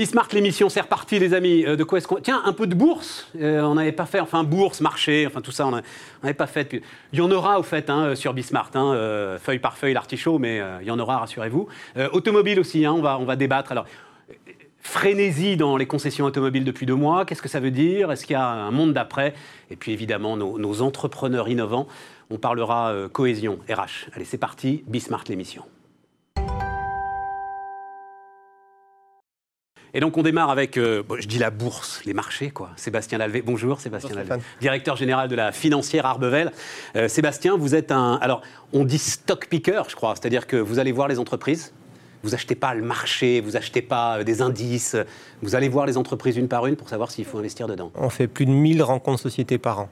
Bismart, l'émission, c'est reparti, les amis. Euh, de quoi est-ce qu'on. Tiens, un peu de bourse. Euh, on n'avait pas fait, enfin, bourse, marché, enfin, tout ça, on n'avait pas fait. Il y en aura, au fait, hein, sur Bismart, hein, euh, feuille par feuille, l'artichaut, mais il y en aura, rassurez-vous. automobile aussi, hein, on, va, on va débattre. Alors, frénésie dans les concessions automobiles depuis deux mois. Qu'est-ce que ça veut dire? Est-ce qu'il y a un monde d'après? Et puis, évidemment, nos, nos, entrepreneurs innovants. On parlera cohésion, RH. Allez, c'est parti, Bismart, l'émission. Et donc on démarre avec, euh, je dis la bourse, les marchés, quoi. Sébastien Lalvé. Bonjour Sébastien Lalvé, directeur général de la financière Arbevel. Euh, Sébastien, vous êtes un... Alors, on dit stock picker, je crois, c'est-à-dire que vous allez voir les entreprises, vous achetez pas le marché, vous achetez pas euh, des indices, vous allez voir les entreprises une par une pour savoir s'il faut investir dedans. On fait plus de 1000 rencontres sociétés par an.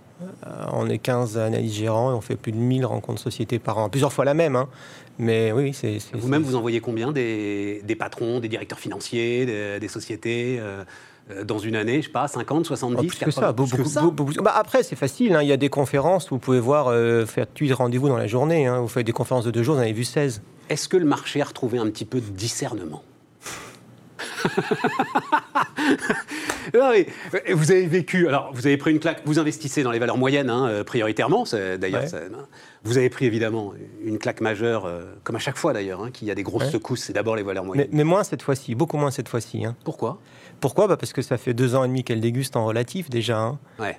on est 15 analystes gérants et on fait plus de 1000 rencontres sociétés par an. Plusieurs fois la même, hein. Mais oui, c'est. Vous-même, vous envoyez combien des, patrons, des directeurs financiers, des, sociétés euh, euh, dans une année, je sais pas, 50, 70, plus 80, que ça, beaucoup, que ça. Bah, après, c'est facile. Hein. il y a des conférences, vous pouvez voir, euh, faire 8 rendez-vous dans la journée. Hein. vous faites des conférences de deux jours, vous en avez vu 16. Est-ce que le marché a retrouvé un petit peu de discernement vous avez vécu, alors vous avez pris une claque, vous investissez dans les valeurs moyennes hein, euh, prioritairement, d'ailleurs. Vous avez pris évidemment une claque majeure, euh, comme à chaque fois d'ailleurs, hein, qu'il y a des grosses secousses, c'est d'abord les valeurs moyennes. Mais, moins cette fois-ci, beaucoup moins cette fois-ci. Hein. Pourquoi? Pourquoi? Bah Parce que ça fait deux ans et demi qu'elle déguste en relatif déjà. Ouais.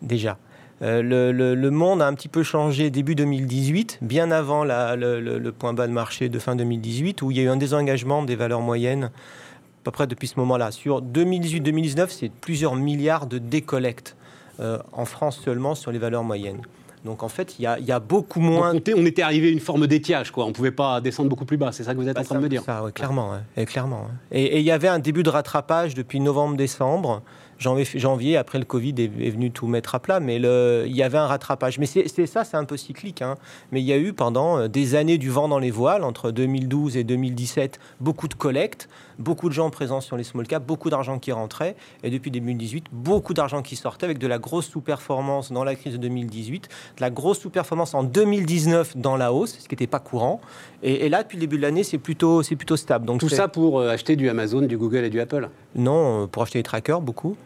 Déjà. Euh, le, monde a un petit peu changé début 2018, bien avant le, point bas de marché de fin 2018, où il y a eu un désengagement des valeurs moyennes à peu près depuis ce moment-là. Sur 2018-2019, c'est plusieurs milliards de décollectes euh, en France seulement sur les valeurs moyennes. Donc en fait, il y, a, beaucoup moins. on, était arrivé à une forme d'étiage, quoi. On ne pouvait pas descendre beaucoup plus bas. C'est ça que vous êtes en bah, train de me dire. Ça, clairement, et clairement. Et il y avait un début de rattrapage depuis novembre-décembre janvier, après le Covid, est, venu tout mettre à plat, mais il y avait un rattrapage. Mais c'est ça, c'est un peu cyclique. Hein. Mais il y a eu pendant euh, des années du vent dans les voiles, entre 2012 et 2017, beaucoup de collectes, beaucoup de gens présents sur les small caps, beaucoup d'argent qui rentrait, et depuis 2018, beaucoup d'argent qui sortait, avec de la grosse sous-performance dans la crise de 2018, de la grosse sous-performance en 2019 dans la hausse, ce qui n'était pas courant. Et, là, depuis le début de l'année, c'est plutôt, plutôt stable. Donc Tout ça pour euh, acheter du Amazon, du Google et du Apple? Non, euh, pour acheter des trackers, beaucoup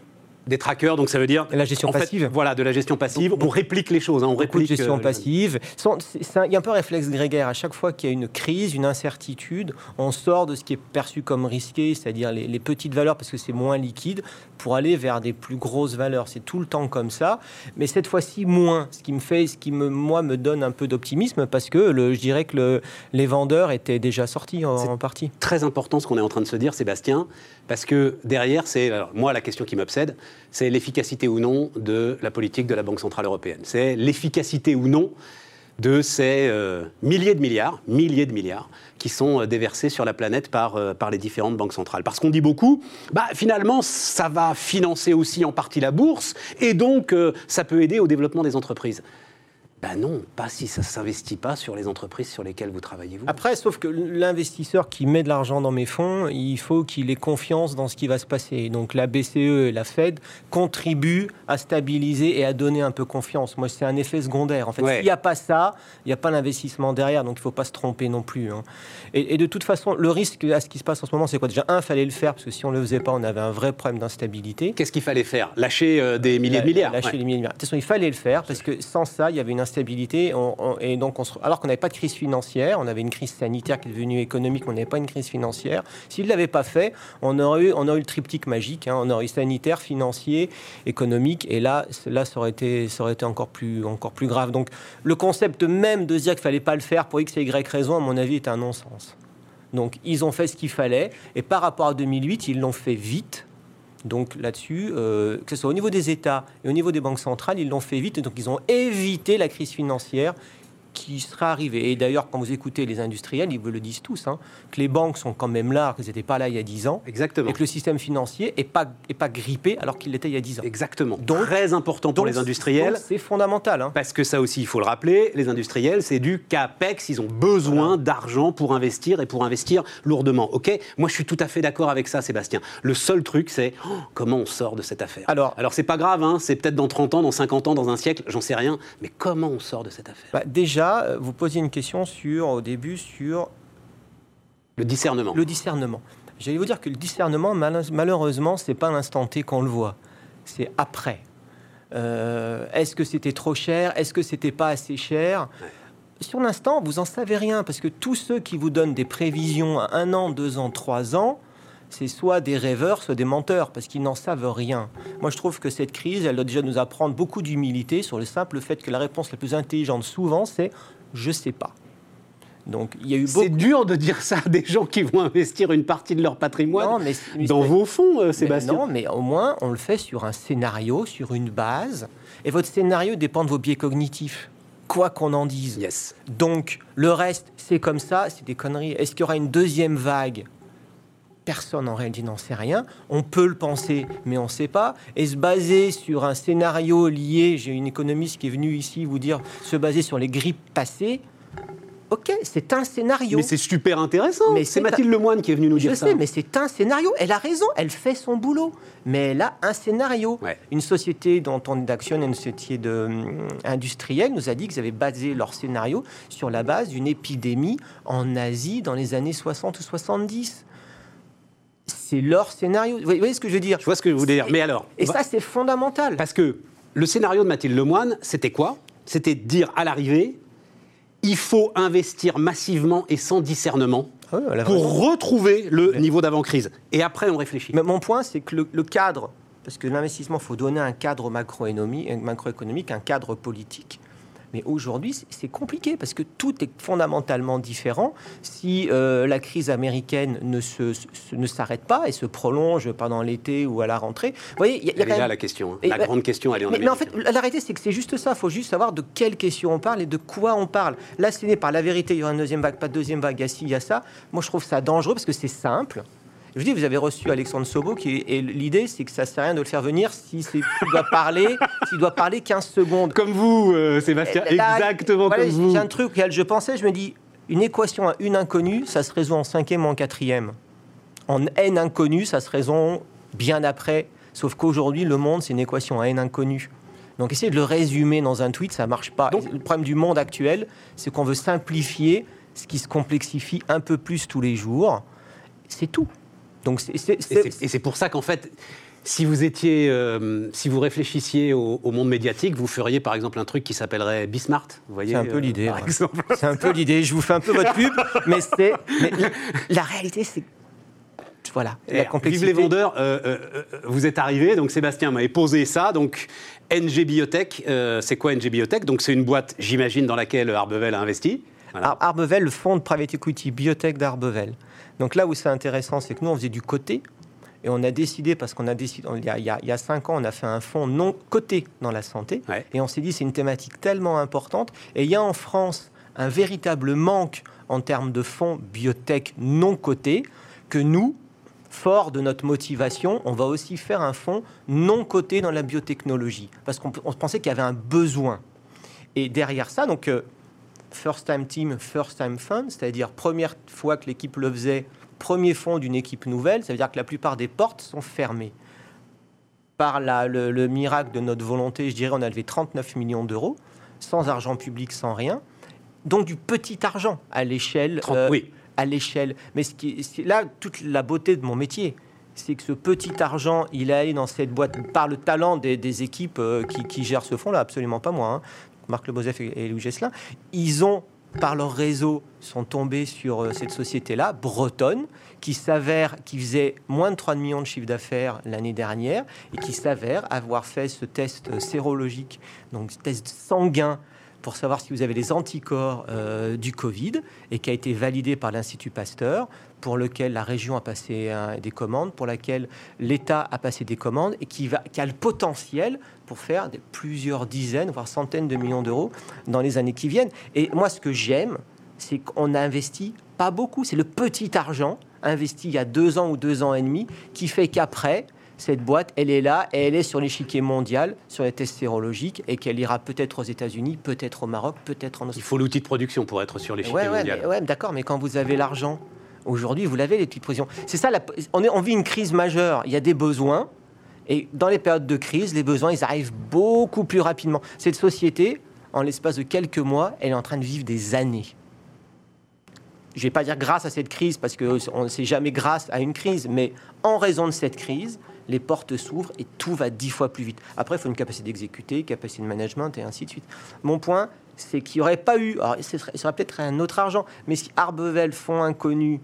des trackers, donc ça veut dire la gestion passive. voilà, de la gestion passive. on réplique les choses. Hein, on réplique de gestion euh, passive. Il y a un peu un réflexe grégaire. À chaque fois qu'il y a une crise, une incertitude, on sort de ce qui est perçu comme risqué, c'est-à-dire les, petites valeurs parce que c'est moins liquide, pour aller vers des plus grosses valeurs. C'est tout le temps comme ça, mais cette fois-ci moins. Ce qui me fait, ce qui me, moi, me donne un peu d'optimisme parce que le, je dirais que le, les vendeurs étaient déjà sortis en, en partie. Très important ce qu'on est en train de se dire, Sébastien, parce que derrière, c'est moi la question qui m'obsède c'est l'efficacité ou non de la politique de la Banque Centrale Européenne. C'est l'efficacité ou non de ces euh, milliers de milliards, milliers de milliards, qui sont euh, déversés sur la planète par, euh, par les différentes banques centrales. Parce qu'on dit beaucoup, bah, finalement, ça va financer aussi en partie la bourse, et donc ça peut aider au développement des entreprises. Ben non, pas si ça ne s'investit pas sur les entreprises sur lesquelles vous travaillez vous. Après, sauf que l'investisseur qui met de l'argent dans mes fonds, il faut qu'il ait confiance dans ce qui va se passer. Donc la BCE et la Fed contribuent à stabiliser et à donner un peu confiance. Moi, c'est un effet secondaire. En fait, s'il n'y a pas ça, il n'y a pas l'investissement derrière. Donc il ne faut pas se tromper non plus. Hein. Et, de toute façon, le risque à ce qui se passe en ce moment, c'est quoi? Déjà, un, fallait le faire parce que si on ne le faisait pas, on avait un vrai problème d'instabilité. Qu'est-ce qu'il fallait faire? Lâcher euh, des milliers de milliards Lâcher milliers de milliards. De toute façon, il fallait le faire parce que sans ça, il y avait une stabilité. et donc, alors qu'on n'avait pas de crise financière, on avait une crise sanitaire qui est devenue économique, on n'avait pas une crise financière. S'il ne l'avait pas fait, on aurait eu, on aurait eu le triptyque magique. Hein. on aurait eu sanitaire, financier, économique. Et là, là ça, aurait été, ça aurait été encore plus, encore plus grave. Donc, le concept même de dire qu'il ne fallait pas le faire pour X et Y raison, à mon avis, est un non-sens. Donc, ils ont fait ce qu'il fallait. Et par rapport à 2008, ils l'ont fait vite donc là-dessus, euh, que ce soit au niveau des États et au niveau des banques centrales, ils l'ont fait vite. Et donc ils ont évité la crise financière qui sera arrivé. Et d'ailleurs, quand vous écoutez les industriels, ils vous le disent tous, hein, que les banques sont quand même là, qu'elles n'étaient pas là il y a 10 ans. Exactement. Et que le système financier n'est pas, est pas grippé alors qu'il l'était il y a 10 ans. Exactement. Donc, Très important pour les industriels. C'est fondamental. Hein. Parce que ça aussi, il faut le rappeler, les industriels, c'est du CAPEX, ils ont besoin d'argent pour investir et pour investir lourdement. OK? Moi, je suis tout à fait d'accord avec ça, Sébastien. Le seul truc, c'est oh, comment on sort de cette affaire? Alors, alors c'est pas grave, hein, c'est peut-être dans 30 ans, dans 50 ans, dans un siècle, j'en sais rien, mais comment on sort de cette affaire? Bah, Déjà, vous posiez une question sur, au début sur le discernement. Le discernement. J'allais vous dire que le discernement, malheureusement, c'est pas l'instant T qu'on le voit, c'est après. Euh, est-ce que c'était trop cher? Est-ce que c'était pas assez cher? Sur l'instant, vous en savez rien parce que tous ceux qui vous donnent des prévisions à un an, deux ans, trois ans, c'est soit des rêveurs, soit des menteurs, parce qu'ils n'en savent rien. Moi, je trouve que cette crise, elle doit déjà nous apprendre beaucoup d'humilité sur le simple fait que la réponse la plus intelligente, souvent, c'est je sais pas. Donc, il y a eu C'est dur de dire ça à des gens qui vont investir une partie de leur patrimoine dans vos fonds, euh, Sébastien. non, mais au moins, on le fait sur un scénario, sur une base. Et votre scénario dépend de vos biais cognitifs quoi qu'on en dise. Yes. Donc, le reste, c'est comme ça, c'est des conneries. Est-ce qu'il y aura une deuxième vague Personne en réalité n'en sait rien. On peut le penser, mais on ne sait pas. Et se baser sur un scénario lié, j'ai une économiste qui est venue ici vous dire, se baser sur les grippes passées, Ok, c'est un scénario. Mais c'est super intéressant. Mais c'est Mathilde Lemoine qui est venue nous dire ça. Je sais, mais c'est un scénario. Elle a raison, elle fait son boulot. Mais elle a un scénario. Une société dont on est d'action, une société de, hum, industrielle, nous a dit qu'ils avaient basé leur scénario sur la base d'une épidémie en Asie dans les années 60 ou 70 c'est leur scénario. Vous voyez ce que je veux dire Je vois ce que vous voulez dire. Mais alors. Et ça, c'est fondamental. Parce que le scénario de Mathilde Lemoine, c'était quoi? C'était de dire à l'arrivée, il faut investir massivement et sans discernement ah pour retrouver le niveau d'avant-crise. Et après, on réfléchit. Mais mon point, c'est que le, cadre, parce que l'investissement, il faut donner un cadre macroéconomique, un cadre politique. Mais aujourd'hui, c'est compliqué parce que tout est fondamentalement différent. Si euh, la crise américaine ne, se, ne s'arrête pas et se prolonge pendant l'été ou à la rentrée, vous voyez, il y a, elle est là la question. Hein. La grande question, elle est en mais, mais en fait, la réalité, c'est que c'est juste ça. Il faut juste savoir de quelle question on parle et de quoi on parle. Là, ce n'est par la vérité, il y aura une deuxième vague, pas de deuxième vague, il y a ci, il y a ça. Moi, je trouve ça dangereux parce que c'est simple. Je dis, vous avez reçu Alexandre Sobo, qui et l'idée, c'est que ça sert à rien de le faire venir si s'il doit parler, s'il doit parler 15 secondes. Comme vous, euh, Sébastien, exactement comme vous. J'ai un truc auquel je pensais, je me dis, une équation à une inconnue, ça se résout en cinquième ou en quatrième. En n inconnue, ça se résout bien après. Sauf qu'aujourd'hui, le monde, c'est une équation à n inconnue. Donc essayer de le résumer dans un tweet, ça marche pas. le problème du monde actuel, c'est qu'on veut simplifier ce qui se complexifie un peu plus tous les jours. C'est tout. Donc et c'est pour ça qu'en fait, si vous étiez, euh, si vous réfléchissiez au, monde médiatique, vous feriez par exemple un truc qui s'appellerait Bismart. Vous voyez, c'est un peu euh, l'idée. C'est un peu l'idée. Je vous fais un peu votre pub, mais c'est la, réalité, c'est voilà, la complexité. Vive les vendeurs, euh, vous êtes arrivé, donc Sébastien m'avait posé ça, donc NG Biotech, c'est quoi NG Biotech? Donc c'est une boîte, j'imagine, dans laquelle Arbevel a investi. Arbevel, le fonds de private equity biotech d'Arbevel. Donc là où c'est intéressant, c'est que nous, on faisait du côté. Et on a décidé, parce qu'on a décidé, il y a, il y a, cinq ans, on a fait un fonds non coté dans la santé. Et on s'est dit, c'est une thématique tellement importante. Et il y a en France un véritable manque en termes de fonds biotech non cotés que nous, fort de notre motivation, on va aussi faire un fonds non coté dans la biotechnologie. Parce qu'on pensait qu'il y avait un besoin. Et derrière ça, donc, euh, first time team, first time fund, c'est-à-dire première fois que l'équipe le faisait, premier fond d'une équipe nouvelle, ça veut dire que la plupart des portes sont fermées. Par le, miracle de notre volonté, je dirais, on a levé 39 millions d'euros, sans argent public, sans rien. Donc du petit argent à l'échelle. Euh, oui. À l'échelle. Mais ce qui, là, toute la beauté de mon métier, c'est que ce petit argent, il est allé dans cette boîte par le talent des, équipes euh, qui, gèrent ce fonds-là, absolument pas moi. Hein. Marc Lebozef et Louis Gesselin, ils ont par leur réseau, sont tombés sur euh, cette société-là, bretonne, qui s'avère, qui faisait moins de 3 millions de chiffre d'affaires l'année dernière, et qui s'avère avoir fait ce test sérologique, donc test sanguin pour savoir si vous avez les anticorps euh, du Covid et qui a été validé par l'Institut Pasteur, pour lequel la région a passé des commandes, pour laquelle l'État a passé des commandes et qui, va, qui a le potentiel pour faire des, plusieurs dizaines, voire centaines de millions d'euros dans les années qui viennent. Et moi, ce que j'aime, c'est qu'on a investi pas beaucoup, c'est le petit argent investi il y a deux ans ou deux ans et demi qui fait qu'après, cette boîte, elle est là et elle est sur l'échiquier mondial, sur les tests sérologiques, et qu'elle ira peut-être aux États-Unis, peut-être au Maroc, peut-être en Australie. Il faut l'outil de production pour être sur l'échiquier mondial. Ouais, d'accord, mais quand vous avez l'argent, aujourd'hui, vous l'avez, les petites de C'est ça, on, vit une crise majeure. Il y a des besoins, et dans les périodes de crise, les besoins, ils arrivent beaucoup plus rapidement. Cette société, en l'espace de quelques mois, elle est en train de vivre des années. je ne vais pas dire grâce à cette crise, parce qu'on ne sait jamais grâce à une crise, mais en raison de cette crise, les portes s'ouvrent et tout va dix fois plus vite. Après, il faut une capacité d'exécuter, capacité de management et ainsi de suite. Mon point, c'est qu'il n'y aurait pas eu, alors ce serait, serait peut-être un autre argent, mais si Arbevel, fonds inconnus,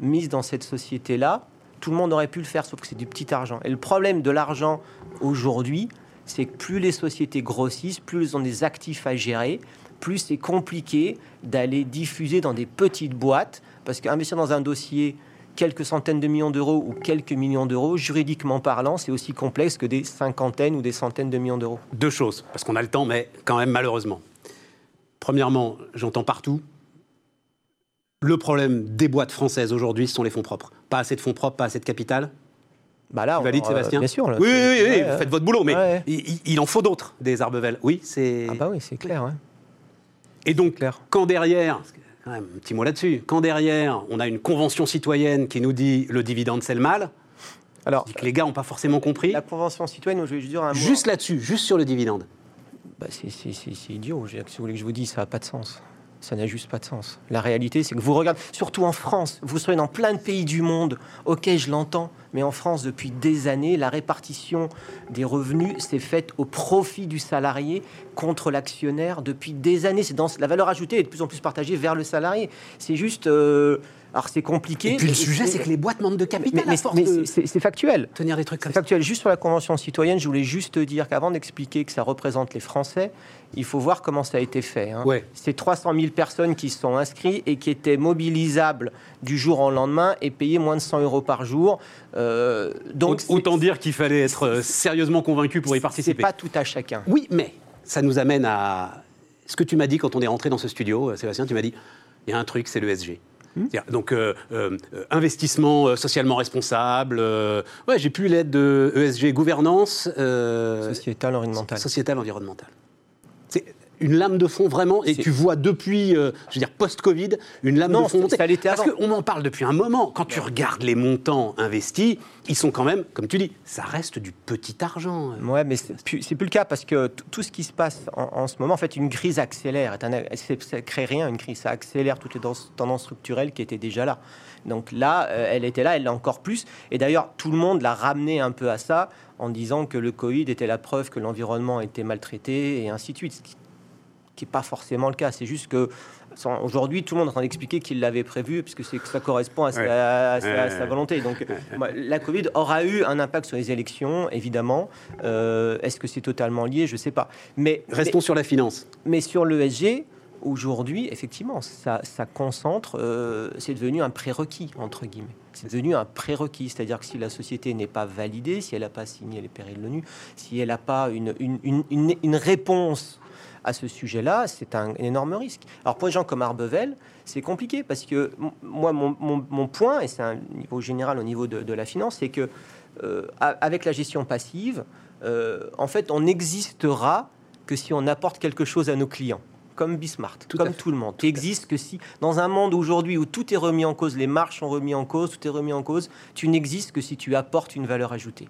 mise dans cette société-là, tout le monde aurait pu le faire, sauf que c'est du petit argent. Et le problème de l'argent aujourd'hui, c'est que plus les sociétés grossissent, plus elles ont des actifs à gérer, plus c'est compliqué d'aller diffuser dans des petites boîtes, parce qu'investir dans un dossier quelques centaines de millions d'euros ou quelques millions d'euros, juridiquement parlant, c'est aussi complexe que des cinquantaines ou des centaines de millions d'euros. Deux choses, parce qu'on a le temps, mais quand même malheureusement. Premièrement, j'entends partout, le problème des boîtes françaises aujourd'hui, ce sont les fonds propres. Pas assez de fonds propres, pas assez de capital bah là, tu valides, Sébastien Bien sûr. oui, oui, oui, vous faites votre boulot, mais il, en faut d'autres, des Arbevel. Oui, c'est. Ah bah oui, c'est clair. Et donc, clair. quand derrière, quand même, un petit mot là-dessus, quand derrière, on a une convention citoyenne qui nous dit le dividende c'est le mal, alors que les gars n'ont pas forcément compris. La convention citoyenne, je vais juste dire un mot. Juste là-dessus, juste sur le dividende. Bah c'est idiot. Si vous voulez que je vous dise, ça n'a pas de sens ça n'a juste pas de sens. La réalité, c'est que vous regardez, surtout en France, vous serez dans plein de pays du monde, ok, je l'entends, mais en France, depuis des années, la répartition des revenus s'est faite au profit du salarié contre l'actionnaire depuis des années. C'est dans la valeur ajoutée est de plus en plus partagée vers le salarié. C'est juste. Euh, alors c'est compliqué. Et puis le sujet, c'est que les boîtes manquent de capital. Mais, c'est factuel. Tenir des trucs comme factuel. Juste sur la convention citoyenne, je voulais juste dire qu'avant d'expliquer que ça représente les Français, il faut voir comment ça a été fait. Hein. C'est 300 000 personnes qui sont inscrites et qui étaient mobilisables du jour au lendemain et payées moins de 100 euros par jour. Euh, donc autant dire qu'il fallait être euh, sérieusement convaincu pour y participer. C'est pas tout à chacun. Oui, mais ça nous amène à ce que tu m'as dit quand on est rentré dans ce studio, euh, Sébastien. Tu m'as dit il y a un truc, c'est l'ESG. Hmm. Donc, euh, euh, investissement euh, socialement responsable. ouais, j'ai plus l'aide de ESG gouvernance. sociétale environnementale. Sociétale environnementale. Une lame de fond vraiment, et tu vois depuis, je veux dire, post-Covid, une lame de fond monter. Parce qu'on en parle depuis un moment. Quand tu regardes les montants investis, ils sont quand même, comme tu dis, ça reste du petit argent. Ouais, mais c'est plus, plus le cas parce que tout ce qui se passe en, ce moment, en fait, une crise accélère. ça crée rien, une crise, ça accélère toutes les tendances structurelles qui étaient déjà là. Donc là, euh, elle était là, elle l'a encore plus. Et d'ailleurs, tout le monde l'a ramené un peu à ça en disant que le Covid était la preuve que l'environnement était maltraité et ainsi de suite. Ce qui n'est pas forcément le cas. C'est juste que Aujourd'hui, tout le monde est en train d'expliquer qu'il l'avait prévu, puisque c'est que ça correspond à sa, volonté. Donc, la Covid aura eu un impact sur les élections, évidemment. Euh, est-ce que c'est totalement lié? Je ne sais pas. Mais restons sur la finance. Mais sur l'ESG, aujourd'hui, effectivement, ça, concentre. Euh, c'est devenu un prérequis entre guillemets. C'est devenu un prérequis, c'est-à-dire que si la société n'est pas validée, si elle n'a pas signé les périls de l'ONU, si elle n'a pas une, une, une réponse à ce sujet-là, c'est un, énorme risque. Alors pour les gens comme Arbevel, c'est compliqué parce que moi, mon, point, et c'est un niveau général au niveau de, la finance, c'est que euh, avec la gestion passive, euh, en fait, on n'existera que si on apporte quelque chose à nos clients comme Bismart, comme tout le monde, qui existe que si, dans un monde aujourd'hui où tout est remis en cause, les marches sont remis en cause, tout est remis en cause, tu n'existes que si tu apportes une valeur ajoutée.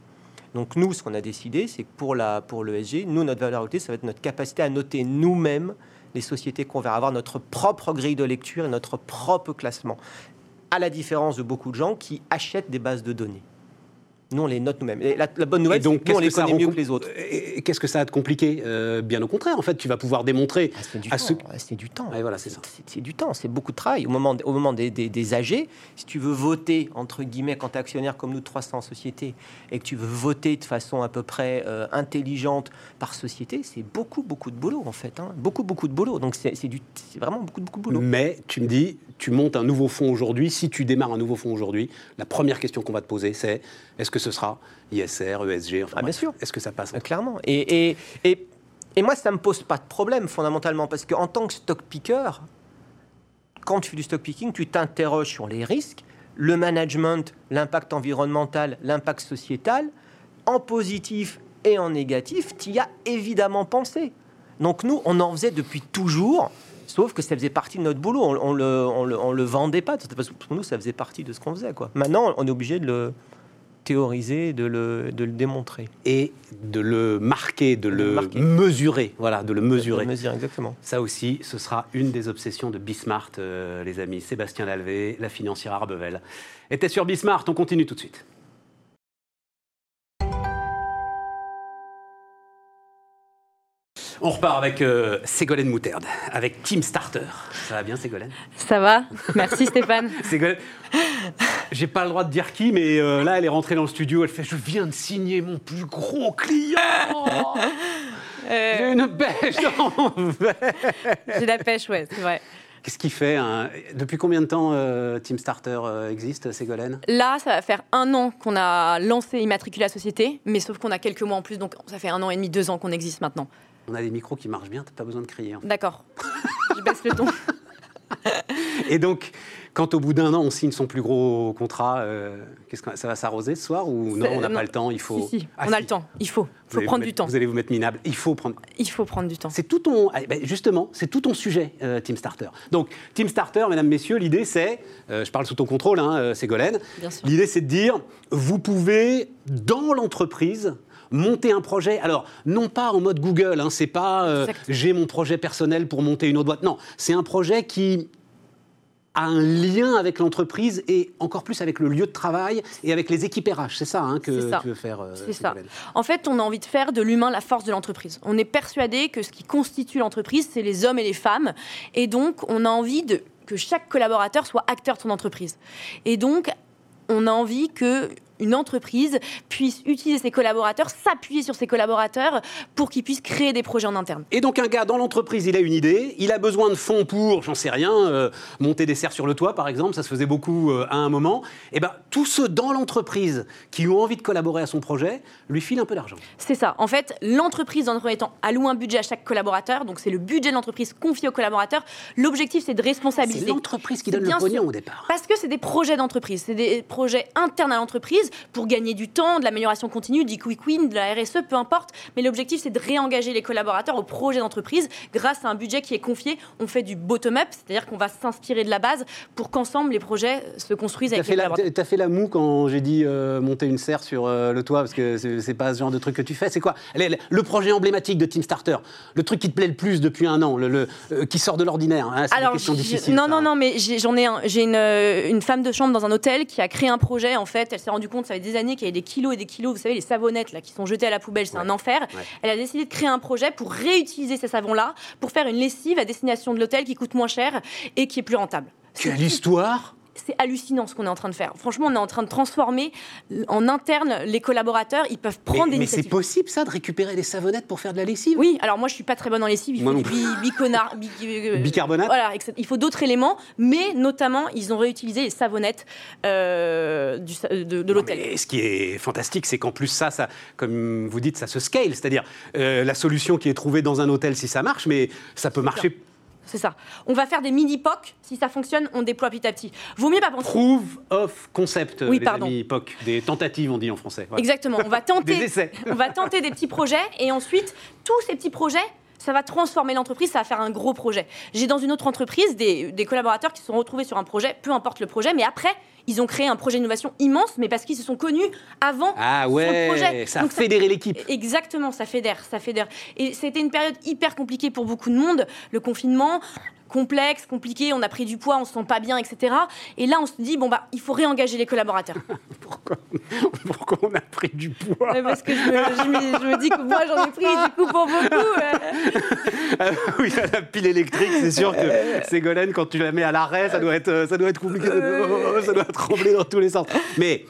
Donc nous, ce qu'on a décidé, c'est que pour, la, pour l'ESG, nous, notre valeur ajoutée, ça va être notre capacité à noter nous-mêmes les sociétés qu'on va avoir notre propre grille de lecture et notre propre classement. À la différence de beaucoup de gens qui achètent des bases de données. Nous, on les note nous-mêmes. Et la, bonne nouvelle, c'est qu'on les connaît mieux que les autres. Et qu'est-ce que ça a de compliqué euh, Bien au contraire, en fait, tu vas pouvoir démontrer ah, c'est du, temps. C'est du temps. voilà, c'est ça. C'est du temps, c'est beaucoup de travail. Au moment, au moment des, des, AG, si tu veux voter, entre guillemets, quand tu es actionnaire comme nous, 300 sociétés, et que tu veux voter de façon à peu près euh, intelligente par société, c'est beaucoup, beaucoup de boulot, en fait. Hein. Beaucoup, beaucoup de boulot. Donc, c'est vraiment beaucoup, beaucoup de boulot. Mais tu me dis, tu montes un nouveau fonds aujourd'hui. Si tu démarres un nouveau fonds aujourd'hui, la première question qu'on va te poser, c'est est-ce que ce sera ISR, ESG enfin, ah, Bien sûr. Est-ce que ça passe Clairement. Et, et, et, et, moi, ça ne me pose pas de problème fondamentalement parce qu'en tant que stock picker, quand tu fais du stock picking, tu t'interroges sur les risques, le management, l'impact environnemental, l'impact sociétal, en positif et en négatif, tu y as évidemment pensé. Donc nous, on en faisait depuis toujours, sauf que ça faisait partie de notre boulot. On, ne le, on le, vendait pas, parce que pour nous, ça faisait partie de ce qu'on faisait. Quoi. Maintenant, on est obligé de le, théoriser, de le, de le démontrer. Et de le marquer, de, le, mesurer. Voilà, de le mesurer. De mesurer, exactement. Ça aussi, ce sera une des obsessions de Bismart, euh, les amis. Sébastien Lalvé, la financière Arbevel. Était sur Bismart, on continue tout de suite. On repart avec euh, Ségolène Moutarde, avec Team Starter. Ça va bien, Ségolène? Ça va. Merci, Stéphane. Ségolène, j'ai pas le droit de dire qui, mais euh, là, elle est rentrée dans le studio. Elle fait Je viens de signer mon plus gros client euh. J'ai une pêche en J'ai la pêche, ouais, c'est vrai. Qu'est-ce qui fait Depuis combien de temps Team Starter existe, Ségolène? Là, ça va faire un an qu'on a lancé Immatriculé la société, mais sauf qu'on a quelques mois en plus, donc ça fait un an et demi, deux ans qu'on existe maintenant. On a des micros qui marchent bien, tu pas besoin de crier. D'accord. Je baisse le ton. Et donc, quand au bout d'un an, on signe son plus gros contrat, euh, qu'est-ce que ça va s'arroser ce soir ou non On n'a pas le temps, il faut. Si, si. Ah, on a le temps, il faut. Il faut prendre du temps. Vous allez vous mettre minable. Il faut prendre. Il faut prendre du temps. C'est tout ton. Ah, ben, justement, c'est tout ton sujet, euh, Team Starter. Donc, Team Starter, mesdames, messieurs, l'idée c'est, euh, je parle sous ton contrôle, hein, Ségolène. L'idée c'est de dire, vous pouvez dans l'entreprise monter un projet. Alors, non pas en mode Google, hein, c'est pas euh, j'ai mon projet personnel pour monter une autre boîte. Non, c'est un projet qui a un lien avec l'entreprise et encore plus avec le lieu de travail et avec les équipes RH. C'est ça hein, que tu veux faire. Euh, c'est ça. En fait, on a envie de faire de l'humain la force de l'entreprise. On est persuadé que ce qui constitue l'entreprise, c'est les hommes et les femmes. Et donc, on a envie de que chaque collaborateur soit acteur de son entreprise. Et donc, on a envie que une entreprise puisse utiliser ses collaborateurs, s'appuyer sur ses collaborateurs pour qu'ils puissent créer des projets en interne. Et donc un gars dans l'entreprise, il a une idée, il a besoin de fonds pour, j'en sais rien, euh, monter des serres sur le toit par exemple, ça se faisait beaucoup euh, à un moment. Et eh ben tous ceux dans l'entreprise qui ont envie de collaborer à son projet lui filent un peu d'argent. C'est ça. En fait, l'entreprise le premier temps alloue un budget à chaque collaborateur, donc c'est le budget de l'entreprise confié aux collaborateurs. L'objectif c'est de responsabiliser. C'est l'entreprise qui donne le pognon au départ. Parce que c'est des projets d'entreprise, c'est des projets internes à l'entreprise pour gagner du temps, de l'amélioration continue, du quick win, de la RSE, peu importe. Mais l'objectif, c'est de réengager les collaborateurs au projet d'entreprise grâce à un budget qui est confié. On fait du bottom-up, c'est-à-dire qu'on va s'inspirer de la base pour qu'ensemble les projets se construisent avec les collaborateurs. Tu as fait la moue quand j'ai dit euh, monter une serre sur euh, le toit, parce que c'est pas ce genre de truc que tu fais. C'est quoi? Le projet emblématique de Team Starter, le truc qui te plaît le plus depuis un an, le, euh, qui sort de l'ordinaire. Hein, c'est une question difficile. Non, non, hein. non, mais j'en ai, j'ai une, une femme de chambre dans un hôtel qui a créé un projet. En fait, elle s'est rendue compte, ça fait des années qu'il y avait des kilos et des kilos, vous savez, les savonnettes là, qui sont jetées à la poubelle, c'est un enfer. Elle a décidé de créer un projet pour réutiliser ces savons-là, pour faire une lessive à destination de l'hôtel qui coûte moins cher et qui est plus rentable. Quelle histoire c'est hallucinant ce qu'on est en train de faire. Franchement, on est en train de transformer en interne les collaborateurs. Ils peuvent prendre mais, des Mais c'est possible ça de récupérer des savonnettes pour faire de la lessive? Oui. Alors moi, je suis pas très bonne en lessive. Il faut du euh, bicarbonate? Voilà. Il faut d'autres éléments, mais notamment, ils ont réutilisé les savonnettes euh, du, de, l'hôtel. Ce qui est fantastique, c'est qu'en plus ça, ça, comme vous dites, ça se scale. C'est-à-dire euh, la solution qui est trouvée dans un hôtel, si ça marche, mais ça peut marcher c'est ça. On va faire des mini-POC. Si ça fonctionne, on déploie petit à petit. Vaut mieux pas penser. Proof of concept, oui, les amis POC. Des tentatives, on dit en français. Exactement. On va tenter. des on va tenter des petits projets et ensuite, tous ces petits projets, ça va transformer l'entreprise, ça va faire un gros projet. J'ai dans une autre entreprise des, des, collaborateurs qui se sont retrouvés sur un projet, peu importe le projet, mais après, ils ont créé un projet d'innovation immense, mais parce qu'ils se sont connus avant ah ouais, projet. Ça a fédéré l'équipe. Exactement, ça fédère, ça fédère. Et c'était une période hyper compliquée pour beaucoup de monde, le confinement complexe, compliqué, on a pris du poids, on se sent pas bien, etc. Et là, on se dit, bon, bah, il faut réengager les collaborateurs. pourquoi, pourquoi on a pris du poids? Parce que je me, dis que moi, j'en ai pris du coup pour beaucoup. Ah oui, la pile électrique, c'est sûr que Ségolène, quand tu la mets à l'arrêt, ça doit être, ça doit être compliqué, ça doit trembler dans tous les sens. Mais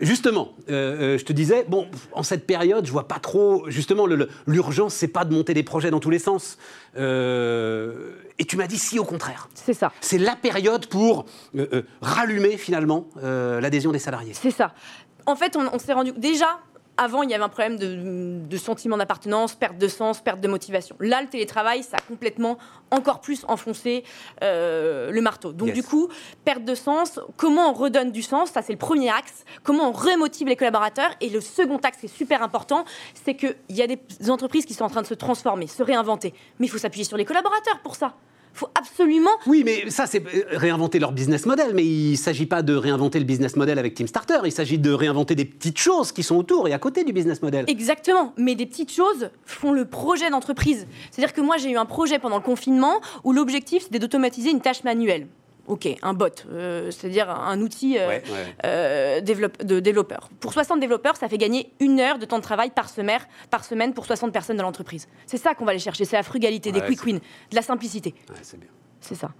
Justement, euh, euh, je te disais, bon, en cette période, je vois pas trop. Justement, l'urgence, c'est pas de monter des projets dans tous les sens. Euh, et tu m'as dit si, au contraire. C'est ça. C'est la période pour rallumer finalement l'adhésion des salariés. C'est ça. En fait, on s'est rendu déjà avant, il y avait un problème de, sentiment d'appartenance, perte de sens, perte de motivation. Là, le télétravail, ça a complètement encore plus enfoncé euh, le marteau. Donc, du coup, perte de sens, comment on redonne du sens? Ça, c'est le premier axe. Comment on remotive les collaborateurs? Et le second axe, qui est super important, c'est qu'il y a des entreprises qui sont en train de se transformer, se réinventer. Mais il faut s'appuyer sur les collaborateurs pour ça faut absolument. Oui, mais ça, c'est euh, réinventer leur business model. Mais il ne s'agit pas de réinventer le business model avec Team Starter. Il s'agit de réinventer des petites choses qui sont autour et à côté du business model. Exactement. Mais des petites choses font le projet d'entreprise. C'est-à-dire que moi, j'ai eu un projet pendant le confinement où l'objectif, c'était d'automatiser une tâche manuelle. Ok, un bot, euh, c'est-à-dire un outil euh, Ouais, ouais. euh, développe- de développeur. Pour 60 développeurs, ça fait gagner une heure de temps de travail par semaine, par semaine pour 60 personnes dans l'entreprise. C'est ça qu'on va aller chercher, c'est la frugalité, des quick wins, de la simplicité. C'est bien. C'est ça.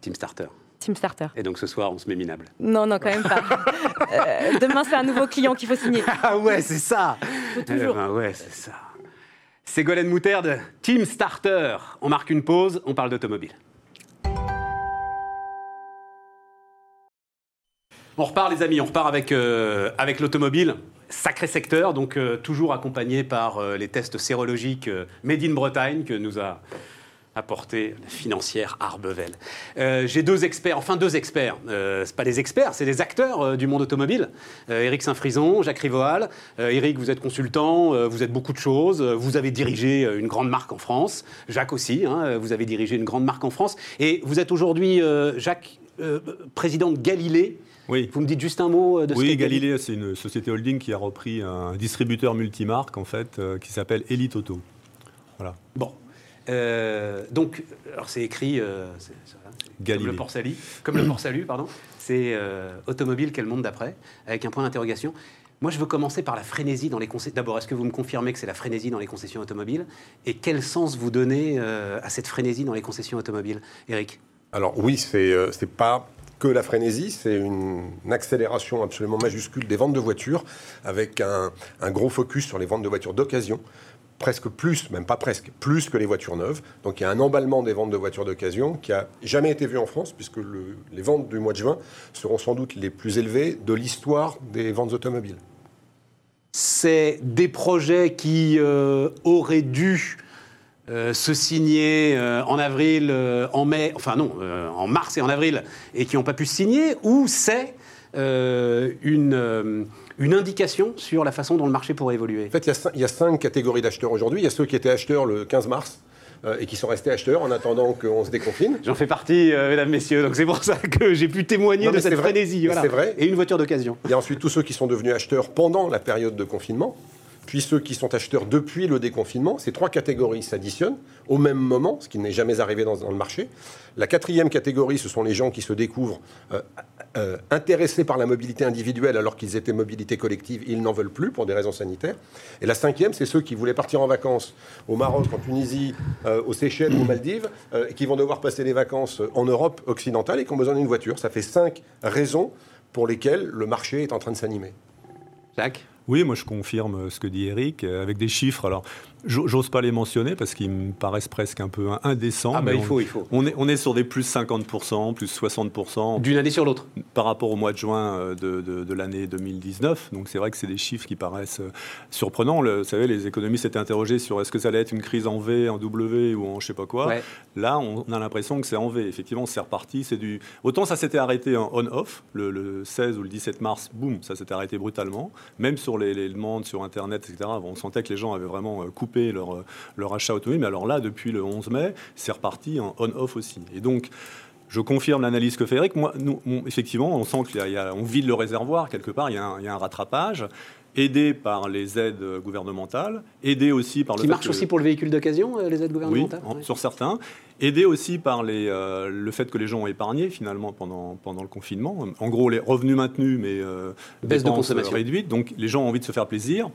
Team Starter. Team Starter. Et donc ce soir, on se met minable. Non, non, quand même pas. Demain, c'est un nouveau client qu'il faut signer. Ah ouais, c'est ça Faut toujours. Eh ben ouais, c'est ça. Ségolène Moutarde, Team Starter. On marque une pause, on parle d'automobile. On repart les amis, on repart avec, euh, avec l'automobile. Sacré secteur, donc euh, toujours accompagné par euh, les tests sérologiques Made in Bretagne que nous a apporté la financière Arbevel. J'ai deux experts, enfin deux experts. C'est pas des experts, c'est des acteurs du monde automobile. Éric Saint-Frison, Jacques Rivoal. Éric, vous êtes consultant, vous êtes beaucoup de choses. vous avez dirigé une grande marque en France. Jacques aussi, hein, vous avez dirigé une grande marque en France. Et vous êtes aujourd'hui, Jacques, président de Galilée. Oui. Vous me dites juste un mot euh, de ce Oui, Galilée, c'est une société holding qui a repris un distributeur multimarque en fait, euh, qui s'appelle Elite Auto. Voilà. Bon. Euh, donc, alors c'est écrit, euh, c'est comme Galilée. le port Salut, comme le port Salut, pardon. C'est euh, automobile, quel monde d'après, avec un point d'interrogation. Moi, je veux commencer par la frénésie dans les concessions. D'abord, est-ce que vous me confirmez que c'est la frénésie dans les concessions automobiles? Et quel sens vous donnez euh, à cette frénésie dans les concessions automobiles, Eric Alors oui, c'est euh, c'est pas que la frénésie, c'est une, accélération absolument majuscule des ventes de voitures, avec un, gros focus sur les ventes de voitures d'occasion, presque plus, même pas presque, plus que les voitures neuves. Donc il y a un emballement des ventes de voitures d'occasion qui a jamais été vu en France, puisque le- les ventes du mois de juin seront sans doute les plus élevées de l'histoire des ventes automobiles. C'est des projets qui euh, auraient dû euh, se signer euh, en avril, euh, en mai, enfin non, en mars et en avril, et qui n'ont pas pu se signer, ou c'est une, une indication sur la façon dont le marché pourrait évoluer? En fait, il y a y, cinq catégories d'acheteurs aujourd'hui. Il y a ceux qui étaient acheteurs le 15 mars et qui sont restés acheteurs en attendant qu'on se déconfine. J'en fais partie, mesdames, messieurs, donc c'est pour ça que j'ai pu témoigner Non, de cette frénésie. Voilà. c'est vrai. Et une voiture d'occasion. Il y a ensuite tous ceux qui sont devenus acheteurs pendant la période de confinement, puis ceux qui sont acheteurs depuis le déconfinement. Ces trois catégories s'additionnent au même moment, ce qui n'est jamais arrivé dans, le marché. La quatrième catégorie, ce sont les gens qui se découvrent euh, euh, intéressés par la mobilité individuelle alors qu'ils étaient mobilité collective, ils n'en veulent plus pour des raisons sanitaires. Et la cinquième, c'est ceux qui voulaient partir en vacances au Maroc, en Tunisie, euh, aux Seychelles, aux Maldives, et qui vont devoir passer les vacances en Europe occidentale et qui ont besoin d'une voiture. Ça fait cinq raisons pour lesquelles le marché est en train de s'animer. Jacques? Oui, moi je confirme ce que dit Eric, euh, avec des chiffres. Alors, j'ose pas les mentionner parce qu'ils me paraissent presque un peu indécents. Ah bah mais il on- faut, il faut. On est, on est sur des plus 50%, plus 60% D'une année sur l'autre. par rapport au mois de juin euh, de, de- de l'année 2019. Donc c'est vrai que c'est des chiffres qui paraissent euh, surprenants. Le- vous savez, les économistes s'étaient interrogés sur est-ce que ça allait être une crise en V, en W ou en je sais pas quoi. Ouais. Là, on a l'impression que c'est en V. Effectivement, c'est reparti. C'est du. Autant ça s'était arrêté en on-off le, le 16 ou le 17 mars, boum, ça s'était arrêté brutalement. Même sur les, les demandes sur Internet, etc. On sentait que les gens avaient vraiment euh, leur, leur achat automobile. Mais alors là, depuis le 11 mai, c'est reparti en on-off aussi. Et donc. Je confirme l'analyse que fait Eric. Moi, effectivement, on sent qu'on vide le réservoir quelque part. Il y a un rattrapage, aidé par les aides euh, gouvernementales, aidé aussi par le Qui marche que- aussi pour le véhicule d'occasion, euh, les aides oui, gouvernementales en- Ouais. sur certains. Aidé aussi par les, euh, le fait que les gens ont épargné finalement pendant, pendant le confinement. En gros, les revenus maintenus, mais euh, Baisse de dépenses, consommation. euh, réduites. Donc les gens ont envie de se faire plaisir.